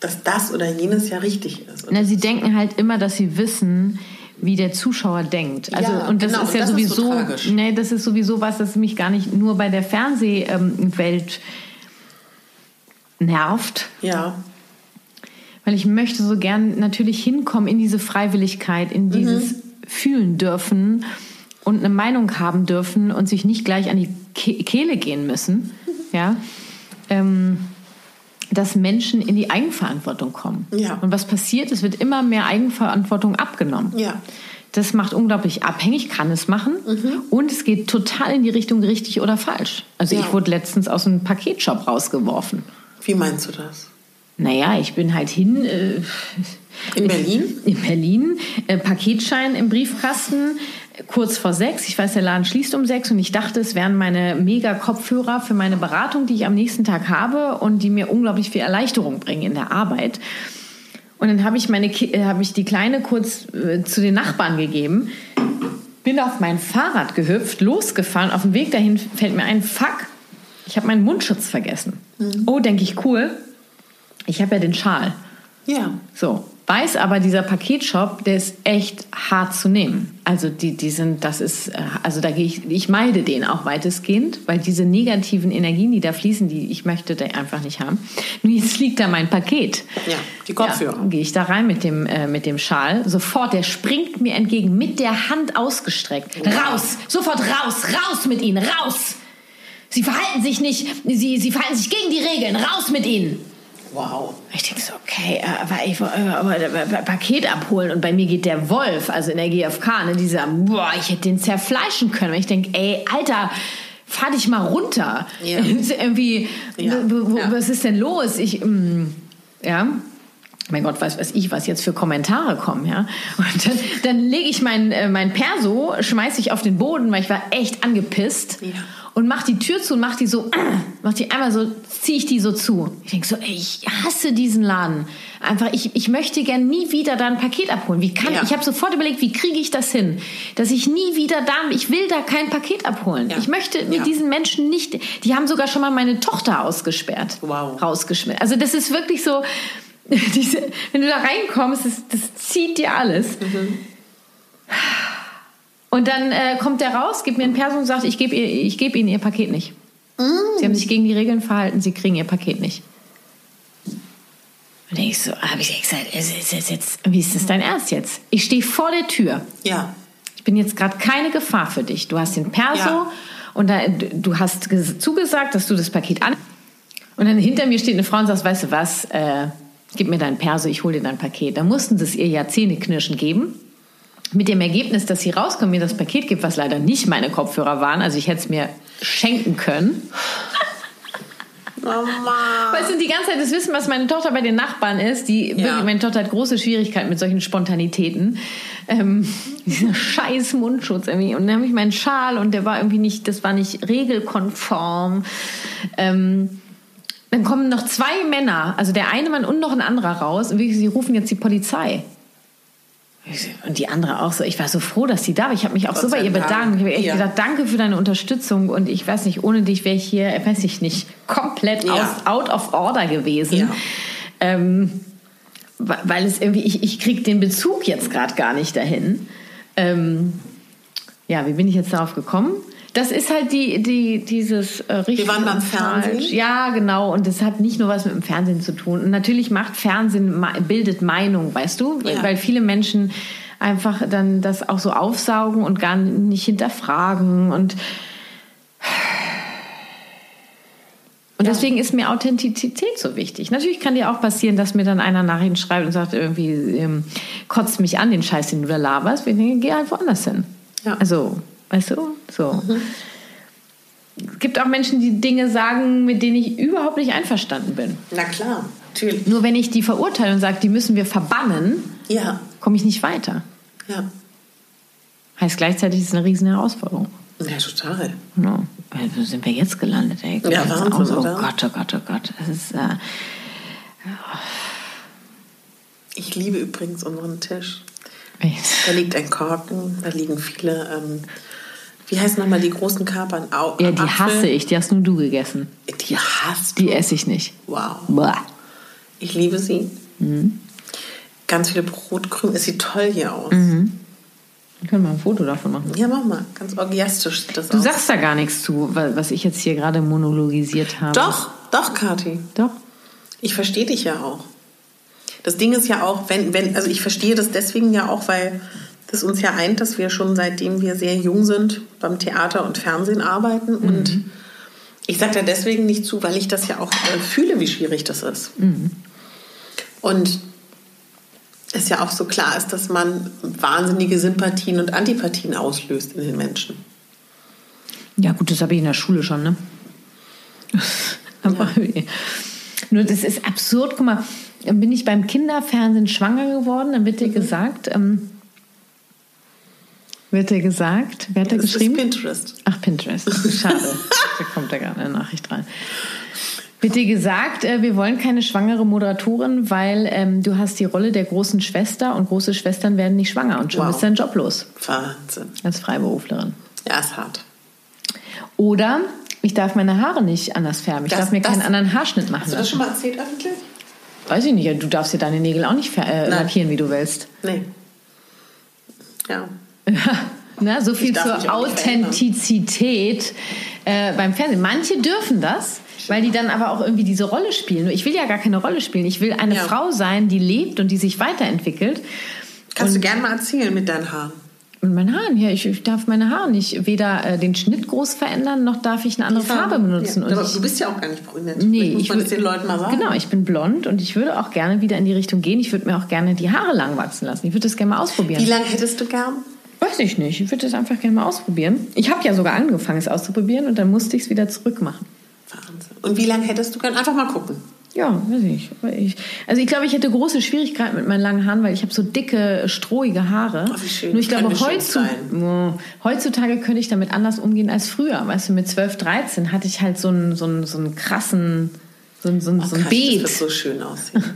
dass das oder jenes ja richtig ist. Na, sie denken halt immer, dass sie wissen, wie der Zuschauer denkt. Also Ja, und das genau, ist ja das ist so sowieso, nee, das ist sowieso was, das mich gar nicht nur bei der Fernsehwelt nervt, ja, weil ich möchte so gern natürlich hinkommen in diese Freiwilligkeit, in dieses fühlen dürfen und eine Meinung haben dürfen und sich nicht gleich an die Ke Kehle gehen müssen. Ja. Ähm, dass Menschen in die Eigenverantwortung kommen. Ja. Und was passiert? Es wird immer mehr Eigenverantwortung abgenommen. Ja. Das macht unglaublich abhängig, kann es machen. Und es geht total in die Richtung richtig oder falsch. Also Ja. ich wurde letztens aus einem Paketshop rausgeworfen. Wie meinst du das? Naja, ich bin halt hin. Äh, In Berlin? In Berlin. Äh, Paketschein im Briefkasten. Kurz vor sechs. Ich weiß, der Laden schließt um sechs und ich dachte, es wären meine Mega-Kopfhörer für meine Beratung, die ich am nächsten Tag habe und die mir unglaublich viel Erleichterung bringen in der Arbeit. Und dann habe ich, meine, äh, habe ich die Kleine kurz äh, zu den Nachbarn gegeben, bin auf mein Fahrrad gehüpft, losgefahren. Auf dem Weg dahin fällt mir ein, fuck, ich habe meinen Mundschutz vergessen. Oh, denke ich, cool. Ich habe ja den Schal. Ja. So, weiß aber dieser Paketshop, der ist echt hart zu nehmen. Also die, die sind, das ist, äh, also da gehe ich, ich meide den auch weitestgehend, weil diese negativen Energien, die da fließen, die ich möchte da einfach nicht haben. Nur jetzt liegt da mein Paket. Ja, die Kopfhörer. Ja, gehe ich da rein mit dem, äh, mit dem Schal. Sofort, der springt mir entgegen, mit der Hand ausgestreckt. Raus! Sofort raus! Raus mit ihnen! Raus! Sie verhalten sich nicht, sie, sie verhalten sich gegen die Regeln. Raus mit ihnen! Wow. Ich denke so, okay, äh, aber ich wollte äh, aber, aber Paket abholen und bei mir geht der Wolf, also in der GfK, ne, dieser, boah, ich hätte den zerfleischen können. Und ich denke, ey, Alter, fahr dich mal runter. Ja. Irgendwie, Ja. Ja. was ist denn los? Ich, mm, ja. Mein Gott, weiß weiß ich, was jetzt für Kommentare kommen, ja. Und dann, dann lege ich mein, äh, mein Perso, schmeiße ich auf den Boden, weil ich war echt angepisst Ja. Und mach die Tür zu und mach die so, mach die einmal so, ziehe ich die so zu. Ich denke so, ey, ich hasse diesen Laden. Einfach, ich, ich möchte gern nie wieder da ein Paket abholen. Wie kann Ja. ich? habe sofort überlegt, wie kriege ich das hin, dass ich nie wieder da, ich will da kein Paket abholen. Ja. Ich möchte mit Ja. diesen Menschen nicht. Die haben sogar schon mal meine Tochter ausgesperrt, Wow. rausgeschmissen. Also das ist wirklich so. Diese, wenn du da reinkommst, das, das zieht dir alles. Und dann äh, kommt der raus, gibt mir ein Perso und sagt, ich gebe ihr- gebe Ihnen Ihr Paket nicht. Sie haben sich gegen die Regeln verhalten, Sie kriegen Ihr Paket nicht. Und denke ich so, habe ich gesagt, ist, ist, ist jetzt, wie ist das dein Ernst jetzt? Ich stehe vor der Tür. Ja. Ich bin jetzt gerade keine Gefahr für dich. Du hast den Perso Ja. und da, du hast ges- zugesagt, dass du das Paket an. Und dann hinter mir steht eine Frau und sagt, weißt du was, äh, gib mir dein Perso, ich hole dir dein Paket. Da mussten sie es ihr ja Zähneknirschen geben. Mit dem Ergebnis, dass sie rauskommt, mir das Paket gibt, was leider nicht meine Kopfhörer waren. Also ich hätte es mir schenken können. Mama. Weißt du, die ganze Zeit das Wissen, was meine Tochter bei den Nachbarn ist, die wirklich, meine Tochter hat große Schwierigkeiten mit solchen Spontanitäten. Ähm, dieser scheiß Mundschutz irgendwie. Und dann habe ich meinen Schal und der war irgendwie nicht, das war nicht regelkonform. Ähm, dann kommen noch zwei Männer, also der eine Mann und noch ein anderer raus und wirklich, sie rufen jetzt die Polizei. Und die andere auch so. Ich war so froh, dass sie da war. Ich habe mich auch Gott so bei ihr Dank. bedankt. Ich habe echt Ja. gedacht, danke für deine Unterstützung. Und ich weiß nicht, ohne dich wäre ich hier, weiß ich nicht, komplett Ja. aus, out of order gewesen. Ja. Ähm, weil es irgendwie, ich, ich kriege den Bezug jetzt gerade gar nicht dahin. Ähm, ja, wie bin ich jetzt darauf gekommen? Das ist halt die, die, dieses äh, richtig waren beim. Fernsehen. Ja, genau. Und das hat nicht nur was mit dem Fernsehen zu tun. Und natürlich macht Fernsehen, bildet Meinung, weißt du? Ja. Weil viele Menschen einfach dann das auch so aufsaugen und gar nicht hinterfragen. Und, und deswegen ist mir Authentizität so wichtig. Natürlich kann dir auch passieren, dass mir dann einer Nachrichten schreibt und sagt, irgendwie ähm, kotzt mich an, den Scheiß, den du da laberst. Ich denke, geh halt woanders hin. Ja. Also, weißt du, so. Es gibt auch Menschen, die Dinge sagen, mit denen ich überhaupt nicht einverstanden bin. Na klar, natürlich. Nur wenn ich die verurteile und sage, die müssen wir verbannen, Ja. komme ich nicht weiter. Ja. Heißt gleichzeitig, es ist eine riesen Herausforderung. Ja, total. Genau. Wo sind wir jetzt gelandet? Ey? Ja, Wahnsinn, auch so, oder? Oh Gott, oh Gott, oh Gott. Es ist, äh, Ich liebe übrigens unseren Tisch. echt. Da liegt ein Korken, da liegen viele, ähm, wie heißen nochmal die großen Kapern? Au ja, die Apfel. hasse ich. Die hast nur du gegessen. Die hasst Die du? esse ich nicht. Wow. Boah. Ich liebe sie. Mhm. Ganz viele Brotkrümel. Es sieht toll hier aus. Mhm. Wir können mal ein Foto davon machen. Ja, mach mal. Ganz orgiastisch sieht das Du aus. sagst da gar nichts zu, wa- was ich jetzt hier gerade monologisiert habe. Doch, doch, Kathi. Doch. Ich verstehe dich ja auch. Das Ding ist ja auch, wenn, wenn, also ich verstehe das deswegen ja auch, weil das uns ja eint, dass wir schon seitdem wir sehr jung sind beim Theater und Fernsehen arbeiten. Und Ich sage da deswegen nicht zu, weil ich das ja auch äh, fühle, wie schwierig das ist. Und es ja auch so klar ist, dass man wahnsinnige Sympathien und Antipathien auslöst in den Menschen. Ja, gut, das habe ich in der Schule schon, ne? Aber nur das ist absurd. Guck mal, bin ich beim Kinderfernsehen schwanger geworden, dann wird dir gesagt, ähm, wird dir gesagt, wer hat da Das ist geschrieben? Pinterest. Ach, Pinterest. Schade. da kommt da gar eine Nachricht rein. Wird dir gesagt, äh, wir wollen keine schwangere Moderatorin, weil ähm, du hast die Rolle der großen Schwester und große Schwestern werden nicht schwanger und schon Wow. bist du dein Job los Wahnsinn. als Freiberuflerin. Ja, ist hart. Oder ich darf meine Haare nicht anders färben. Ich Das- darf mir das- keinen anderen Haarschnitt machen Hast du das lassen. schon mal erzählt öffentlich? Weiß ich nicht. ja, Du darfst dir deine Nägel auch nicht äh, lackieren, wie du willst. Nee. Ja. Na, so viel zur. Authentizität äh, beim Fernsehen. Manche dürfen das, weil die dann aber auch irgendwie diese Rolle spielen. Ich will ja gar keine Rolle spielen. Ich will eine Ja. Frau sein, die lebt und die sich weiterentwickelt. Kannst du gerne mal erzählen mit deinen Haaren. Und meinen Haaren, ja, ich, ich darf meine Haare nicht weder äh, den Schnitt groß verändern, noch darf ich eine andere Farbe benutzen. Ja. Und Aber ich, du bist ja auch gar nicht brünett. Nee, ich man wür- das den Leuten mal sagen. Genau, ich bin blond und ich würde auch gerne wieder in die Richtung gehen. Ich würde mir auch gerne die Haare lang wachsen lassen. Ich würde das gerne mal ausprobieren. Wie lange hättest du gern? Weiß ich nicht. Ich würde das einfach gerne mal ausprobieren. Ich habe ja sogar angefangen, es auszuprobieren und dann musste ich es wieder zurückmachen. Wahnsinn. Und wie lange hättest du gern? Einfach mal gucken. Ja, weiß ich. Ich. Also ich glaube, ich hätte große Schwierigkeiten mit meinen langen Haaren, weil ich habe so dicke, strohige Haare. Ach, wie schön. Nur ich Kann glaube, bestimmt heutzu, Oh, heutzutage könnte ich damit anders umgehen als früher. Weißt du, mit 12, 13 hatte ich halt so einen, so einen, so einen krassen, so einen, so einen, so Krass, Beet. Das wird so schön aussehen.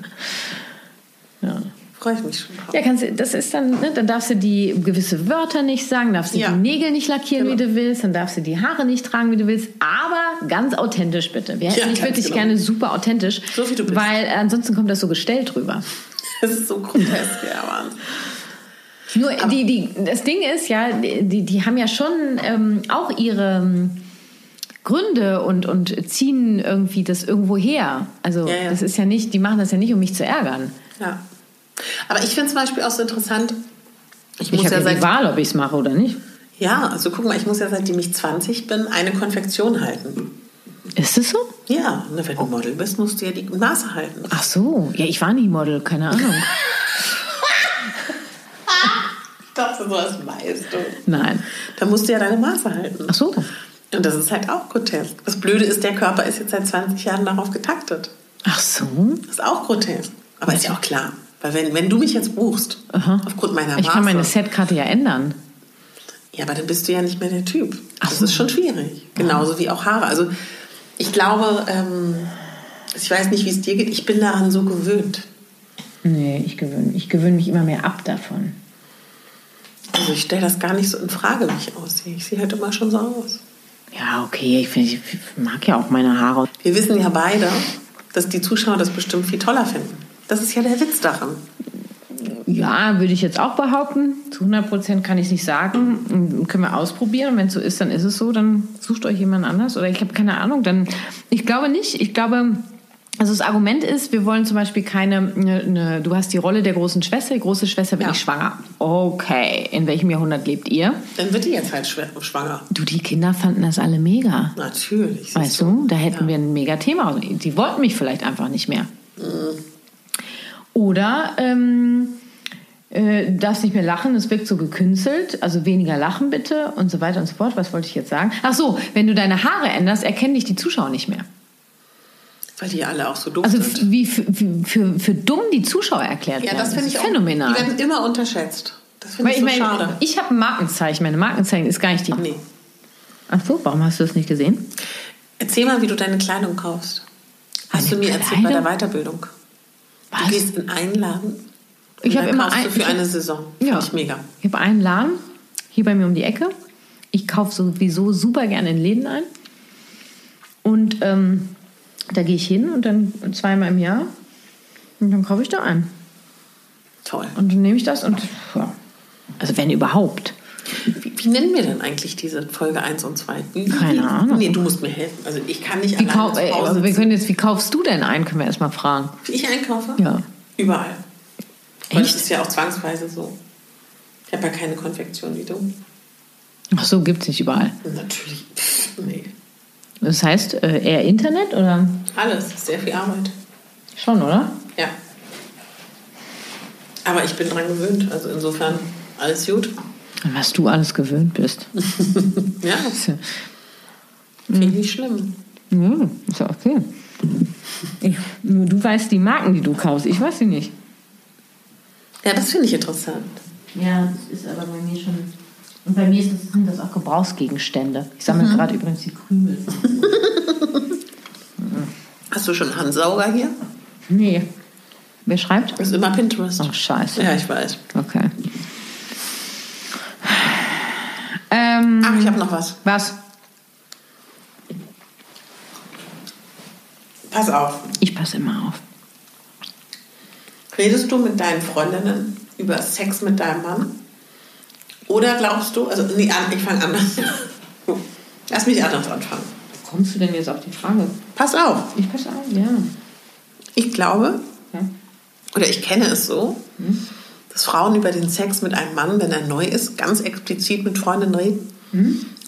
Ja. Freue ich mich schon drauf. Ja, kannst du, das ist dann, ne, dann darfst du die gewisse Wörter nicht sagen, darfst du Ja. die Nägel nicht lackieren, Genau. wie du willst, dann darfst du die Haare nicht tragen, wie du willst, aber ganz authentisch bitte. Wir hätten Ja, dich wirklich genau. gerne super authentisch, So wie du bist. weil ansonsten kommt das so gestellt rüber. Das ist so grotesk, ja, Wahnsinn. Nur die, die, das Ding ist ja, die, die haben ja schon ähm, auch ihre ähm, Gründe und, und ziehen irgendwie das irgendwo her. Also Ja, ja. das ist ja nicht, die machen das ja nicht, um mich zu ärgern. Ja. Aber ich finde zum Beispiel auch so interessant, ich Ich muss ja ja die seit Wahl, ob ich es mache oder nicht. Ja, also guck mal, ich muss ja seitdem ich 20 bin eine Konfektion halten. Ist es so? Ja, na, wenn du Model bist, musst du ja die Maße halten. Ach so, ja, ich war nie Model, keine Ahnung. Dachte, so das weißt du. Nein. Da musst du ja deine Maße halten. Ach so. Und das ist halt auch grotesk. Das Blöde ist, der Körper ist jetzt seit 20 Jahren darauf getaktet. Ach so. Das ist auch grotesk. Aber ist ja auch klar. Weil wenn, wenn du mich jetzt buchst, Aha. aufgrund meiner Ich Maße, kann meine Setkarte ja ändern. ja, aber dann bist du ja nicht mehr der Typ. Ach Das ist schon schwierig. Genauso wie auch Haare. Also ich glaube, ähm, ich weiß nicht, wie es dir geht, ich bin daran so gewöhnt. Nee, ich gewöhne ich gewöhne mich immer mehr ab davon. Also ich stelle das gar nicht so in Frage, wie ich aussehe. Ich sehe halt immer schon so aus. Ja, okay, ich, find, ich mag ja auch meine Haare. Wir wissen ja beide, dass die Zuschauer das bestimmt viel toller finden. Das ist ja der Witz daran. Ja, würde ich jetzt auch behaupten. Zu 100 Prozent kann ich es nicht sagen. Können wir ausprobieren. Wenn es so ist, dann ist es so. Dann sucht euch jemand anders. Oder ich habe keine Ahnung. Dann, ich glaube nicht. Ich glaube, also das Argument ist, wir wollen zum Beispiel keine, ne, ne, du hast die Rolle der großen Schwester, die große Schwester wird Ja. nicht schwanger. Okay, in welchem Jahrhundert lebt ihr? Dann wird die jetzt halt schwanger. Du, die Kinder fanden das alle mega. Natürlich. Weißt du, da hätten wir ein mega Thema. Die wollten mich vielleicht einfach nicht mehr. Oder ähm, äh, darfst nicht mehr lachen, es wirkt so gekünstelt, also weniger lachen bitte und so weiter und so fort. Was wollte ich jetzt sagen? Ach so, wenn du deine Haare änderst, erkennen dich die Zuschauer nicht mehr. Weil die alle auch so doof Also sind. f- wie für, für, für, dumm die Zuschauer erklärt Ja, werden. das finde ich ist auch. phänomenal. Die werden immer unterschätzt. Das finde ich ich so meine, schade. ich habe ein Markenzeichen. Meine Markenzeichen ist gar nicht die. Nee. Ach so, warum hast du das nicht gesehen? Erzähl mal, wie du deine Kleidung kaufst. Hast Meine du mir erzählt bei der Kleidung? Weiterbildung. Du Was? gehst in einen Laden. Ich habe immer ein, du für ich eine Saison. Ja. Finde ich mega. Ich habe einen Laden hier bei mir um die Ecke. Ich kaufe sowieso super gerne in Läden ein. Und ähm, da gehe ich hin und dann zweimal im Jahr. Und dann kaufe ich da ein. Toll. Und dann nehme ich das und ja. Also wenn überhaupt. Wie, wie nennen wir denn eigentlich diese Folge 1 und 2? Wie, Keine wie, Ahnung. Nee, du musst mir helfen. Also ich kann nicht Wie, alleine kau zu ey, aber wir können jetzt, wie kaufst du denn ein, können wir erstmal fragen. Wie ich einkaufe? Ja. Überall. Weil Echt? das ist ja auch zwangsweise so. Ich habe ja keine Konfektion wie du. Ach so, gibt es nicht überall. Natürlich. Nee. Das heißt, äh, eher Internet oder? Alles, sehr viel Arbeit. Schon, oder? Ja. Aber ich bin dran gewöhnt, also insofern alles gut. An was du alles gewöhnt bist. Ja, finde ich nicht schlimm. Ja, ist ja okay. Ich, nur du weißt die Marken, die du kaufst. Ich weiß sie nicht. Ja, das finde ich interessant. Ja, das ist aber bei mir schon. Und bei mir ist das, sind das auch Gebrauchsgegenstände. Ich sammle gerade übrigens die Krümel. Hast du schon einen Handsauger hier? Nee. Wer schreibt? Das ist immer Pinterest. Oh, scheiße. Ja, ich weiß. Okay. Ähm, Ach, ich habe noch was. was? Pass auf. Ich passe immer auf. Redest du mit deinen Freundinnen über Sex mit deinem Mann? Oder glaubst du, also nee, ich fange anders. Lass mich anders anfangen. Wie kommst du denn jetzt auf die Frage? Pass auf. Ich passe auf, ja. Ich glaube, Ja. oder ich kenne es so, dass Frauen über den Sex mit einem Mann, wenn er neu ist, ganz explizit mit Freundinnen reden.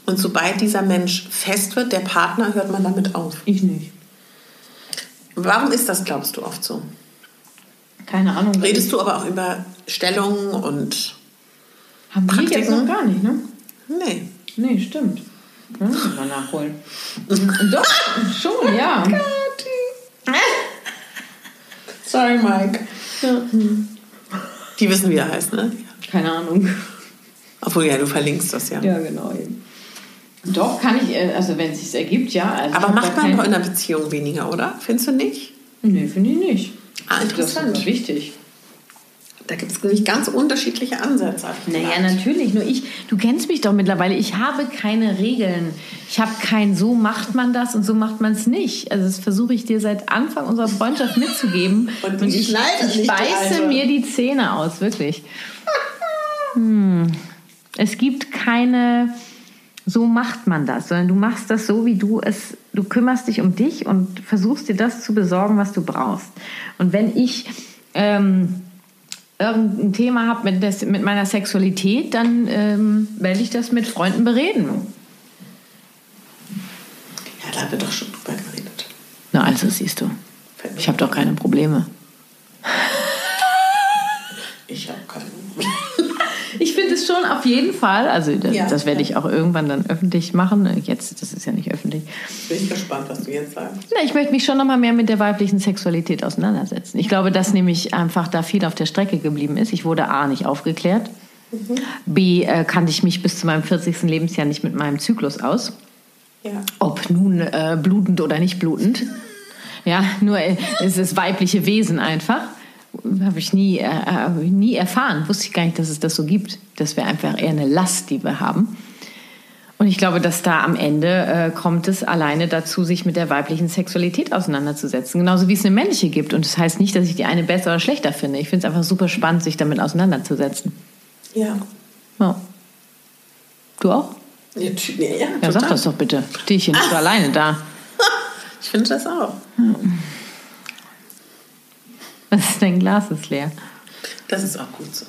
Und sobald dieser Mensch fest wird, der Partner, hört man damit auf. Ich nicht. Warum ist das, glaubst du, oft so? Keine Ahnung. Redest du aber auch über Stellungen und. Haben wir jetzt Praktiken? noch gar nicht, ne? Nee. Nee, stimmt. Ja, müssen wir nachholen. Doch, schon, ja. Sorry, Mike. Die wissen, wie er heißt, ne? Keine Ahnung. Obwohl, ja, du verlinkst das ja. Ja, genau. eben. Doch, kann ich, äh, also wenn es sich ergibt, ja. Also Aber macht man doch in einer Beziehung weniger, oder? Findest du nicht? Nee, finde ich nicht. Ah, Das ist interessant. wichtig. Da gibt es nämlich ganz unterschiedliche Ansätze. Naja, natürlich. Nur ich, du kennst mich doch mittlerweile. Ich habe keine Regeln. Ich habe kein, so macht man das und so macht man es nicht. Also das versuche ich dir seit Anfang unserer Freundschaft mitzugeben. Und die ich, ich beiße Alte. mir die Zähne aus, wirklich. Hm. Es gibt keine, so macht man das, sondern du machst das so, wie du es, du kümmerst dich um dich und versuchst dir das zu besorgen, was du brauchst. Und wenn ich ähm, irgendein Thema habe mit, des- mit meiner Sexualität, dann ähm, werde ich das mit Freunden bereden. Ja, da haben wir doch schon drüber geredet. Na, also siehst du, ich habe doch keine Probleme. Ich finde es schon auf jeden Fall, also das, Ja. das werde ich auch irgendwann dann öffentlich machen. Jetzt, das ist ja nicht öffentlich. Bin ich gespannt, was du jetzt sagst. Na, ich möchte mich schon noch mal mehr mit der weiblichen Sexualität auseinandersetzen. Ich glaube, dass nämlich einfach da viel auf der Strecke geblieben ist. Ich wurde A, nicht aufgeklärt. B, äh, kannte ich mich bis zu meinem 40. Lebensjahr nicht mit meinem Zyklus aus. Ja. Ob nun äh, blutend oder nicht blutend. Ja, nur äh, es ist weibliche Wesen einfach. Habe ich nie, äh, nie erfahren. Wusste ich gar nicht, dass es das so gibt. Das wäre einfach eher eine Last, die wir haben. Und ich glaube, dass da am Ende äh, kommt es alleine dazu, sich mit der weiblichen Sexualität auseinanderzusetzen. Genauso wie es eine männliche gibt. Und das heißt nicht, dass ich die eine besser oder schlechter finde. Ich finde es einfach super spannend, sich damit auseinanderzusetzen. Ja. Ja. Du auch? Ja, ja, ja, sag das doch bitte. Stehe ich hier nicht so alleine da. Ich finde das auch. Was ist dein Glas ist leer. Das ist auch gut so.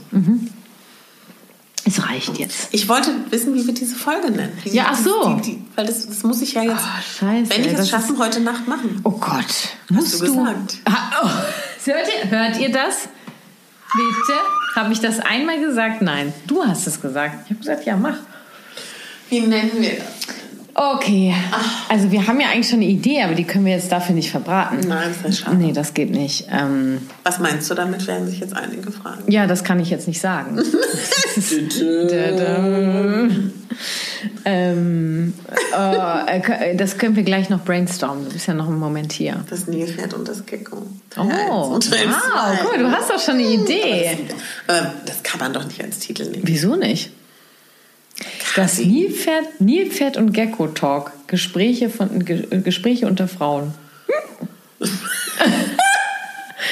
Es reicht jetzt. Ich wollte wissen, wie wir diese Folge nennen. Wie Ja, ach so. Die, die, weil das, das muss ich ja jetzt, Oh, scheiße, wenn ich das es schaffen, heute Nacht machen. Oh Gott. Musst du gesagt. Ah, oh. Hört, ihr, hört ihr das? Bitte? Habe ich das einmal gesagt? Nein. Du hast es gesagt. Ich habe gesagt, ja, mach. Wie nennen wir das? Okay. Also wir haben ja eigentlich schon eine Idee, aber die können wir jetzt dafür nicht verbraten. Nein, das ist schade. Nee, das geht nicht. Ähm, Was meinst du damit, werden sich jetzt einige fragen. ja, das kann ich jetzt nicht sagen. Ähm, äh, äh, das können wir gleich noch brainstormen. Du bist ja noch einen Moment hier. Das Nilpferd und das Gecko. Oh, Teil wow. mal, du hast doch schon eine Idee. Aber das kann man doch nicht als Titel nehmen. Wieso nicht? Das Nilpferd, Nilpferd und Gecko Talk. Gespräche, von, Ge, Gespräche unter Frauen.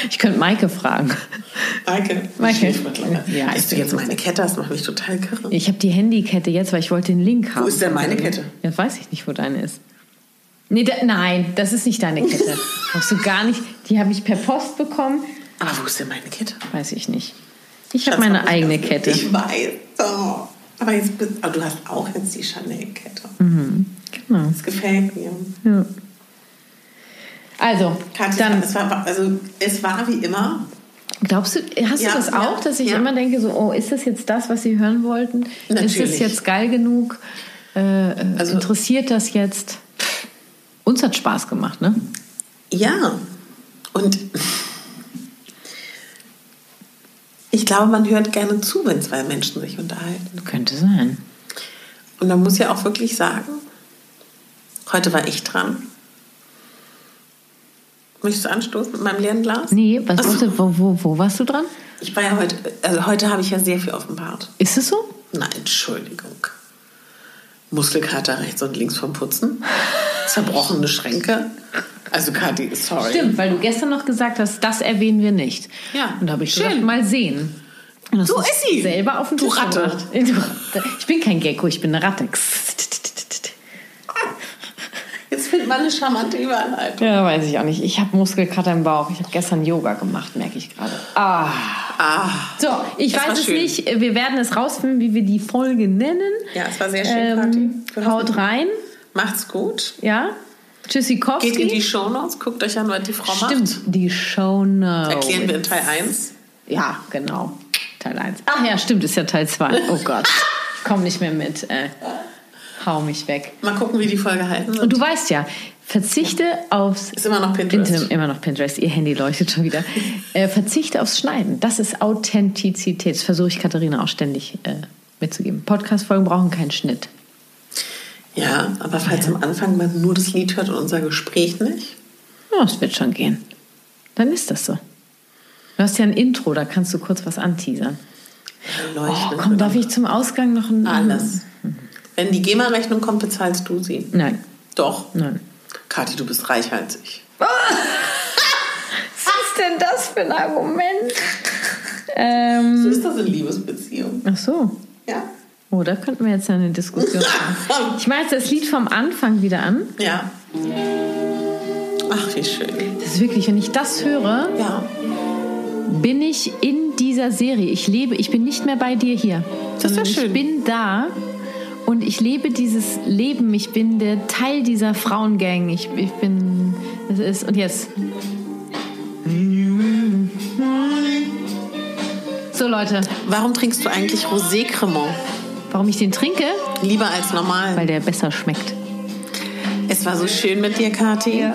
Ich könnte Maike fragen. Maike. Maike. Ja, Weißt du jetzt meine Kette? Das macht mich total kirre. Ich habe die Handykette jetzt, weil ich wollte den Link haben. Wo ist denn meine Kette? Ja, weiß ich nicht, wo deine ist. Nee, da, nein, das ist nicht deine Kette. Hast du gar nicht. Die habe ich per Post bekommen. Aber wo ist denn meine Kette? Weiß ich nicht. Ich habe meine eigene. Kette. Ich weiß. Oh. Aber jetzt, aber du hast auch jetzt die Chanel-Kette. Mhm. Ja. Das gefällt mir. Ja. Also, Kathi, dann es war, also, es war wie immer. glaubst du, hast Ja, du das auch, ja, dass ich ja. immer denke, so, oh, ist das jetzt das, was Sie hören wollten? Ist das Natürlich. jetzt geil genug? Äh, äh, Also- interessiert das jetzt? Uns hat Spaß gemacht, ne? Ja. Und ich glaube, man hört gerne zu, wenn zwei Menschen sich unterhalten. Könnte sein. Und man muss ja auch wirklich sagen, heute war ich dran. Möchtest du anstoßen mit meinem leeren Glas? Nee, was Ach so. warst du, wo, wo, wo warst du dran? Ich war ja heute, also heute habe ich ja sehr viel offenbart. Ist es so? Nein, Entschuldigung. Muskelkater rechts und links vom Putzen. Zerbrochene Schränke. Also Kathi, sorry. Stimmt, weil du gestern noch gesagt hast, das erwähnen wir nicht. Ja. Und da habe ich Schön. gesagt, mal sehen. Und das So ist sie. Selber auf den Du Tisch Ratte. Ich bin kein Gecko, ich bin eine Ratte. Jetzt findet man eine charmante Überleitung. Ja, weiß ich auch nicht. Ich habe Muskelkater im Bauch. Ich habe gestern Yoga gemacht, merke ich gerade. Ah. Ah, So, ich Das weiß es schön. nicht. Wir werden es rausfinden, wie wir die Folge nennen. ja, es war sehr schön. Ähm, haut rein. Macht's gut. Ja. Tschüssikowski. Geht in die Shownotes, guckt euch an, was die Frau Stimmt, macht. die Show Notes. Erklären wir in Teil 1. Ja, genau. Teil 1. Ach ja, stimmt, ist ja Teil 2. Oh Gott. Ich komme nicht mehr mit. Äh, hau mich weg. Mal gucken, wie die Folge halten wird. Und du weißt ja, verzichte aufs Ist immer noch Pinterest. Intim, immer noch Pinterest, ihr Handy leuchtet schon wieder. Äh, verzichte aufs Schneiden. Das ist Authentizität. Das versuche ich Katharina auch ständig äh, mitzugeben. Podcast-Folgen brauchen keinen Schnitt. Ja, aber falls am Anfang man nur das Lied hört und unser Gespräch nicht. Ja, es wird schon gehen. Dann ist das so. Du hast ja ein Intro, da kannst du kurz was anteasern. Oh, Leuchten. komm, darf ich zum Ausgang noch ein... Alles. Wenn die GEMA-Rechnung kommt, bezahlst du sie. Nein, Doch. nein. Kathi, du bist reicher als ich. Was ist denn das für ein Argument? Ähm, So ist das in Liebesbeziehungen. ach so. Ja. Oh, da könnten wir jetzt ja eine Diskussion haben. Ich mache jetzt das Lied vom Anfang wieder an. Ja. Ach, wie schön. Das ist wirklich, wenn ich das höre, Ja. bin ich in dieser Serie. Ich lebe, ich bin nicht mehr bei dir hier. Das ist doch schön. Ich bin da und ich lebe dieses Leben. Ich bin der Teil dieser Frauengang. Ich, ich bin, das ist, und jetzt. So Leute, Warum trinkst du eigentlich Rosé Cremant? Warum ich den trinke? Lieber als normal. Weil der besser schmeckt. Es war so schön mit dir, Kathi.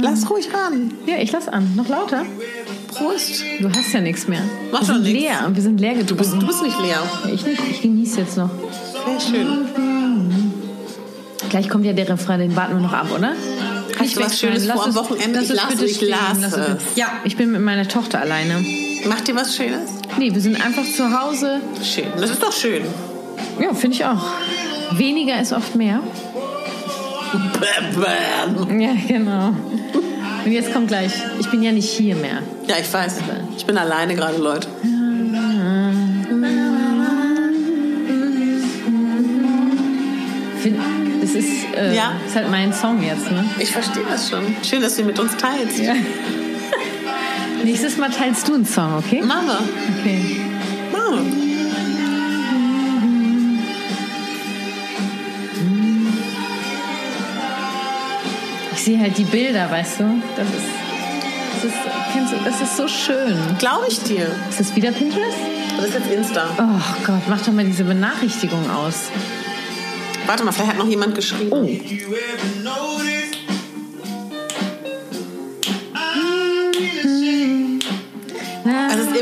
Lass ruhig ran. Ja, ich lass an. Noch lauter? Prost. Du hast ja nichts mehr. Mach wir schon sind nix. leer. Wir sind leer Du bist, getrunken. du bist nicht leer. Ich nicht. Ich genieße jetzt noch. Sehr schön. Gleich kommt ja der Refrain, den warten wir noch ab, oder? Hast du was Schönes vor am Wochenende? Ich lasse, ich lasse. Ja, ich bin mit meiner Tochter alleine. Macht dir was Schönes? Nee, wir sind einfach zu Hause. Schön. Das ist doch schön. Ja, finde ich auch. Weniger ist oft mehr. Bäm, bäm. Ja, genau. Und jetzt kommt gleich. Ich bin ja nicht hier mehr. Ja, ich weiß. Ich bin alleine gerade, Leute. Das ist, äh, Ja. ist halt mein Song jetzt, ne? Ich verstehe das schon. Schön, dass du ihn mit uns teilst. Ja. Nächstes Mal teilst du einen Song, okay? Mama. Okay. Mama. Ich sehe halt die Bilder, weißt du? Das ist, das ist, kennst du, das ist so schön. Glaube ich dir. Ist das wieder Pinterest? Das ist jetzt Insta. Oh Gott, mach doch mal diese Benachrichtigung aus. Warte mal, vielleicht hat noch jemand geschrieben. Oh.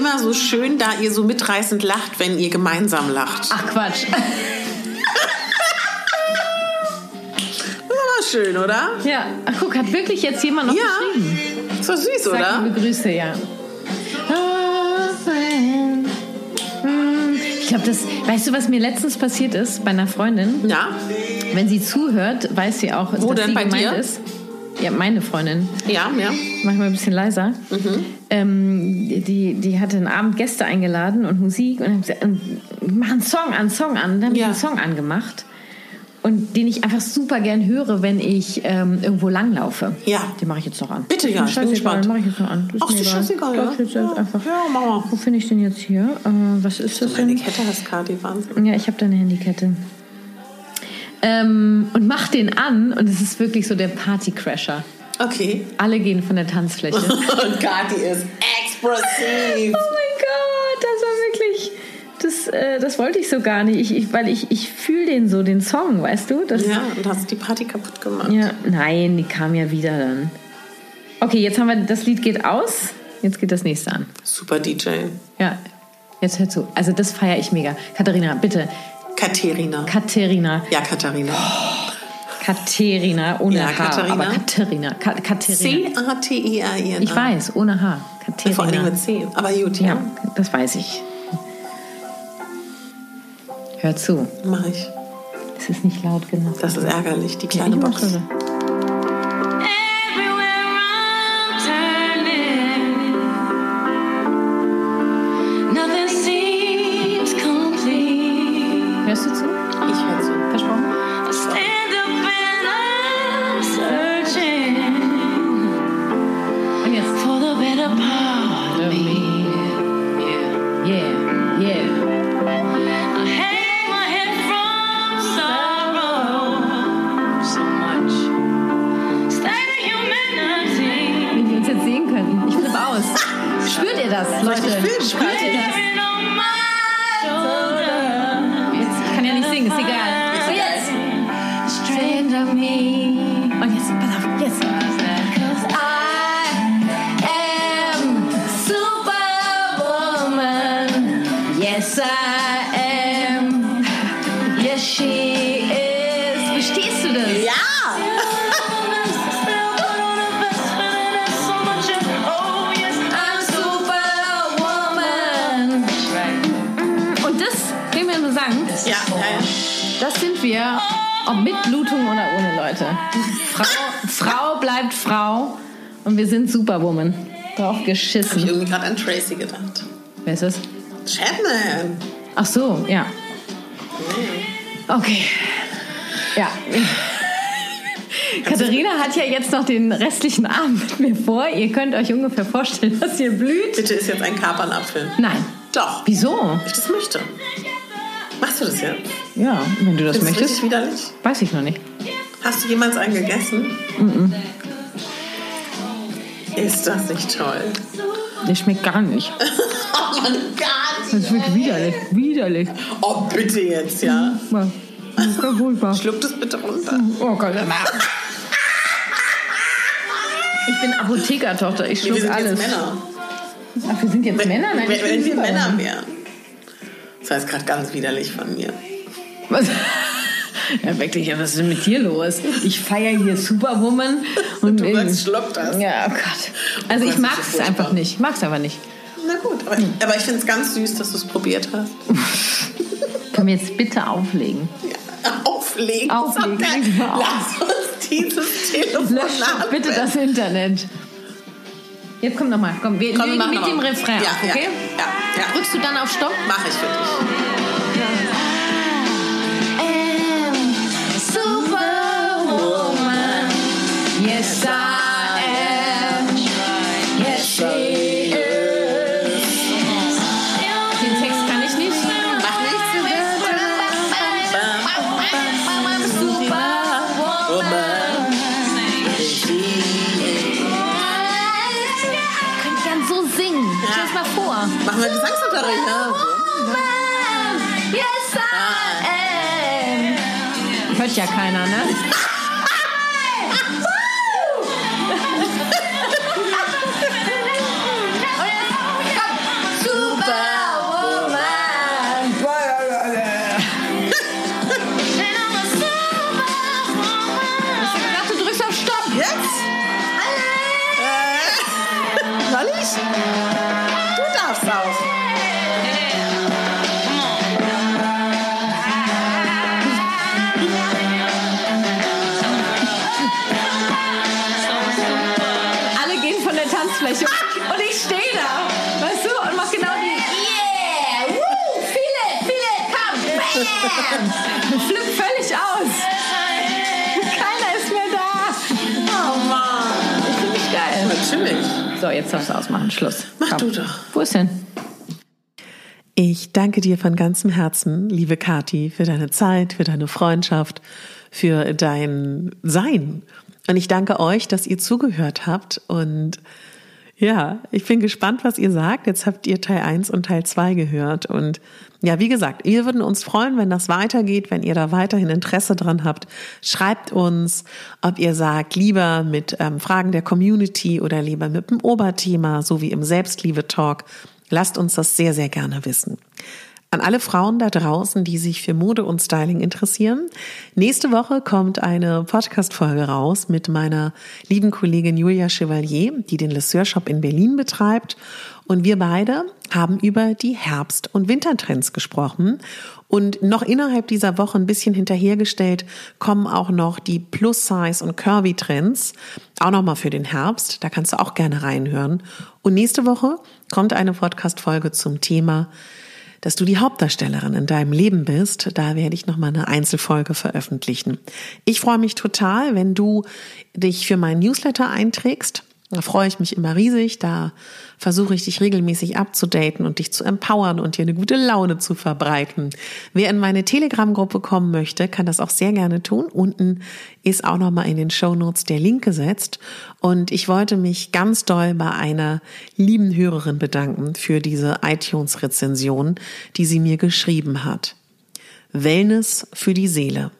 Immer so schön, da ihr so mitreißend lacht, wenn ihr gemeinsam lacht. Ach Quatsch. Das ist aber schön, oder? Ja, ach guck, hat wirklich jetzt jemand noch Ja. geschrieben? Ist doch süß, Sag oder? liebe Grüße, ja. Ich glaube, das, weißt du, was mir letztens passiert ist bei einer Freundin? Ja. Wenn sie zuhört, weiß sie auch, Wo dass denn, sie bei gemeint dir? ist. Ja, meine Freundin. Ja, ja. Manchmal ein bisschen leiser. Mhm. Ähm, die, die hatte einen Abend Gäste eingeladen und Musik und sie gesagt, ähm, mach einen Song an, Song an. Dann habe Ja. ich einen Song angemacht. Und den ich einfach super gern höre, wenn ich ähm, irgendwo langlaufe. Ja. Den mache ich jetzt noch an. Bitte, ja, ich bin scheißegal, gespannt. Den mache ich jetzt noch an. Das Ach, ist scheißegal, Das ja. ist jetzt Ja. einfach. Ja, mach mal. Wo finde ich den jetzt hier? Äh, was ist das denn? Kette hast Kati, Wahnsinn. Ja, ich habe deine Handykette. Ähm, und mach den an und es ist wirklich so der Partycrasher. Okay. Alle gehen von der Tanzfläche. oh Und Kathi ist expressiv. mein Gott, das war wirklich. Das, äh, das wollte ich so gar nicht, ich, ich, weil ich, ich fühle den so, den Song, weißt du? Das, Ja, und hast die Party kaputt gemacht. ja, nein, die kam ja wieder dann. Okay, jetzt haben wir, das Lied geht aus, jetzt geht das nächste an. Super DJ. Ja, jetzt hör zu. Also das feiere ich mega. Katharina, bitte. Katharina. Katharina. Ja, Katharina. Katharina, ohne Ja, H. Katharina. Aber Katharina. Ka Katharina. C-A-T-I-R-I-N-A. Ich weiß, ohne H. Vor allem Katharina. mit C. Aber gut, ja. Ja, das weiß ich. Hör zu. Mach ich. Es ist nicht laut genug. Das ist ärgerlich, die Ja, kleine mach Box. Yes, I am. Yes, she is. Verstehst du das? Ja! Und das, können wir nur sagen, Ja, das sind wir, ob mit Blutung oder ohne, Leute. Frau, Frau bleibt Frau und wir sind Superwoman. Drauf Hab ich geschissen. irgendwie gerade an Tracy gedacht. Wer ist das? Chapman. Ach so, ja. Okay. Ja. Katharina hat ja jetzt noch den restlichen Abend mit mir vor. Ihr könnt euch ungefähr vorstellen, dass ihr blüht. Bitte ist jetzt ein Kapernapfel. Nein. Doch. Wieso? Ich das möchte. Machst du das jetzt? Ja, wenn du das Findest möchtest. richtig widerlich? Weiß ich noch nicht. Hast du jemals einen gegessen? Ist das nicht toll? Der schmeckt gar nicht. Oh Mann, gar Das nicht. schmeckt widerlich. Widerlich. Oh, bitte jetzt, ja. Okay, furchtbar. Schluck das bitte runter. Oh Gott. Ich bin Apothekertochter. Ich Nee, wir schluck sind alles. jetzt Männer. Ach, wir sind jetzt Männer? Nein, wenn, wenn wir. Männer wären. Das jetzt gerade ganz widerlich von mir. Was? Ja, wirklich, was ist denn mit dir los? Ich feiere hier Superwoman und Du sagst, schluck das. Ja, oh Gott. Also Oh ich Gott, mag es einfach nicht. Ich mag es einfach nicht. Na gut, aber, aber ich finde es ganz süß, dass du es probiert hast. Können wir jetzt bitte auflegen? Ja, auflegen. Auflegen, auf. Lass uns dieses Lösch Telefonat doch bitte das Internet. Jetzt komm noch mal. Komm, wir Komm, mit noch dem. Refrain ja, okay? ja, ja. Drückst du dann auf Stopp? Mach ich für dich. Hört ja keiner, ne? So, jetzt darfst du ausmachen, Schluss. Mach Komm. du doch. Wo ist denn? Ich danke dir von ganzem Herzen, liebe Kati, für deine Zeit, für deine Freundschaft, für dein Sein. Und ich danke euch, dass ihr zugehört habt und ja, ich bin gespannt, was ihr sagt. Jetzt habt ihr Teil 1 und Teil 2 gehört. Und ja, wie gesagt, wir würden uns freuen, wenn das weitergeht, wenn ihr da weiterhin Interesse dran habt. Schreibt uns, ob ihr sagt, lieber mit ähm, Fragen der Community oder lieber mit dem Oberthema, so wie im Selbstliebe-Talk. Lasst uns das sehr, sehr gerne wissen. An alle Frauen da draußen, die sich für Mode und Styling interessieren. Nächste Woche kommt eine Podcast-Folge raus mit meiner lieben Kollegin Julia Chevalier, die den Lesseur Shop in Berlin betreibt. Und wir beide haben über die Herbst- und Wintertrends gesprochen. Und noch innerhalb dieser Woche ein bisschen hinterhergestellt kommen auch noch die Plus-Size- und Curvy-Trends. Auch nochmal für den Herbst. Da kannst du auch gerne reinhören. Und nächste Woche kommt eine Podcast-Folge zum Thema dass du die Hauptdarstellerin in deinem Leben bist. Da werde ich nochmal eine Einzelfolge veröffentlichen. Ich freue mich total, wenn du dich für meinen Newsletter einträgst. Da freue ich mich immer riesig. Da versuche ich dich regelmäßig abzudaten und dich zu empowern und dir eine gute Laune zu verbreiten. Wer in meine Telegram-Gruppe kommen möchte, kann das auch sehr gerne tun. Unten ist auch nochmal in den Show Notes der Link gesetzt. Und ich wollte mich ganz doll bei einer lieben Hörerin bedanken für diese iTunes-Rezension, die sie mir geschrieben hat. Wellness für die Seele.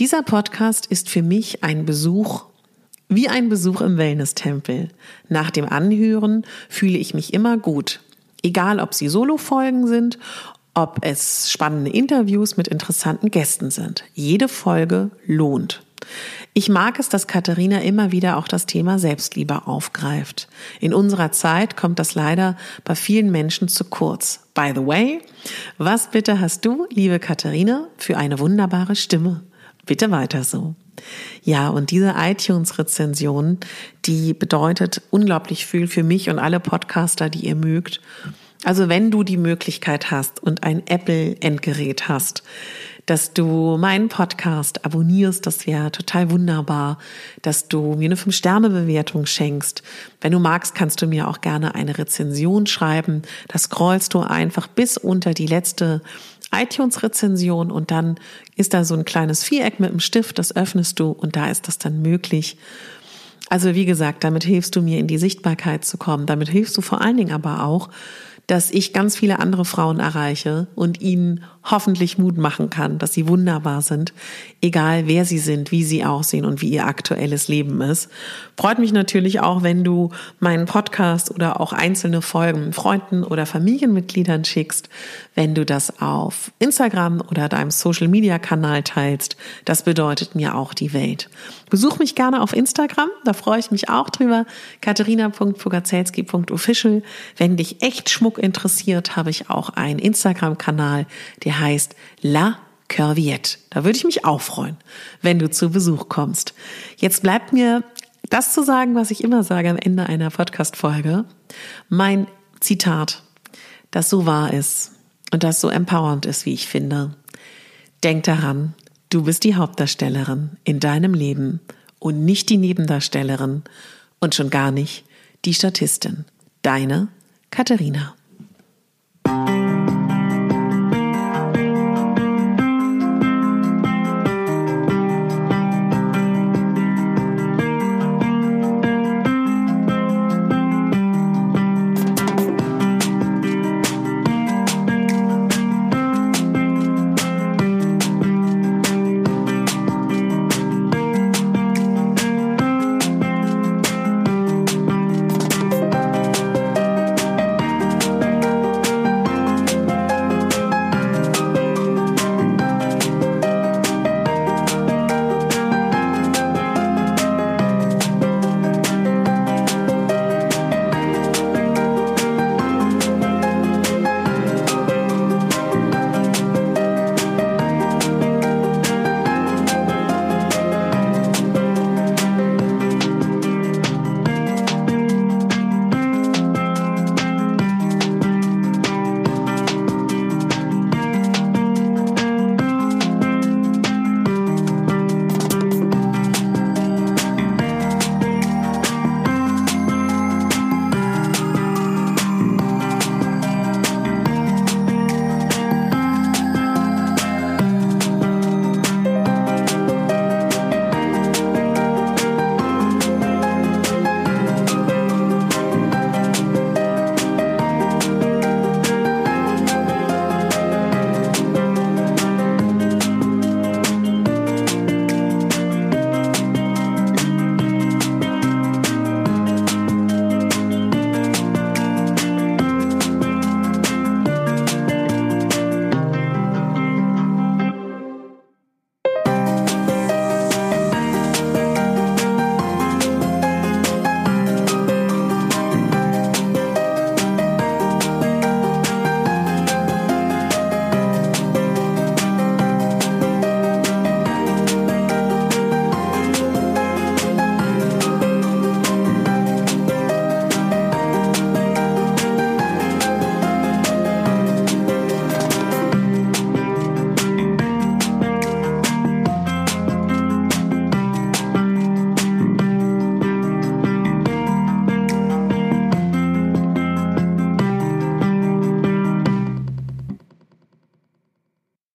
Dieser Podcast ist für mich ein Besuch wie ein Besuch im Wellness-Tempel. Nach dem Anhören fühle ich mich immer gut. Egal, ob sie Solo-Folgen sind, ob es spannende Interviews mit interessanten Gästen sind. Jede Folge lohnt. Ich mag es, dass Katharina immer wieder auch das Thema Selbstliebe aufgreift. In unserer Zeit kommt das leider bei vielen Menschen zu kurz. By the way, was bitte hast du, liebe Katharina, für eine wunderbare Stimme? Bitte weiter so. Ja, und diese iTunes-Rezension, die bedeutet unglaublich viel für mich und alle Podcaster, die ihr mögt. Also wenn du die Möglichkeit hast und ein Apple-Endgerät hast, dass du meinen Podcast abonnierst, das wäre total wunderbar, dass du mir eine 5-Sterne-Bewertung schenkst. Wenn du magst, kannst du mir auch gerne eine Rezension schreiben. Da scrollst du einfach bis unter die letzte iTunes-Rezension und dann ist da so ein kleines Viereck mit einem Stift, das öffnest du und da ist das dann möglich. Also wie gesagt, damit hilfst du mir in die Sichtbarkeit zu kommen. Damit hilfst du vor allen Dingen aber auch, dass ich ganz viele andere Frauen erreiche und ihnen hoffentlich Mut machen kann, dass sie wunderbar sind, egal wer sie sind, wie sie aussehen und wie ihr aktuelles Leben ist. Freut mich natürlich auch, wenn du meinen Podcast oder auch einzelne Folgen Freunden oder Familienmitgliedern schickst, wenn du das auf Instagram oder deinem Social Media Kanal teilst. Das bedeutet mir auch die Welt. Besuch mich gerne auf Instagram, da freue ich mich auch drüber. katharina.pogazelski.official. Wenn dich echt Schmuck interessiert, habe ich auch einen Instagram-Kanal, der heißt La Curviette. Da würde ich mich auch freuen, wenn du zu Besuch kommst. Jetzt bleibt mir das zu sagen, was ich immer sage am Ende einer Podcast-Folge. Mein Zitat, das so wahr ist und das so empowernd ist, wie ich finde. Denk daran, Du bist die Hauptdarstellerin in deinem Leben und nicht die Nebendarstellerin und schon gar nicht die Statistin. Deine Katharina. Thank you.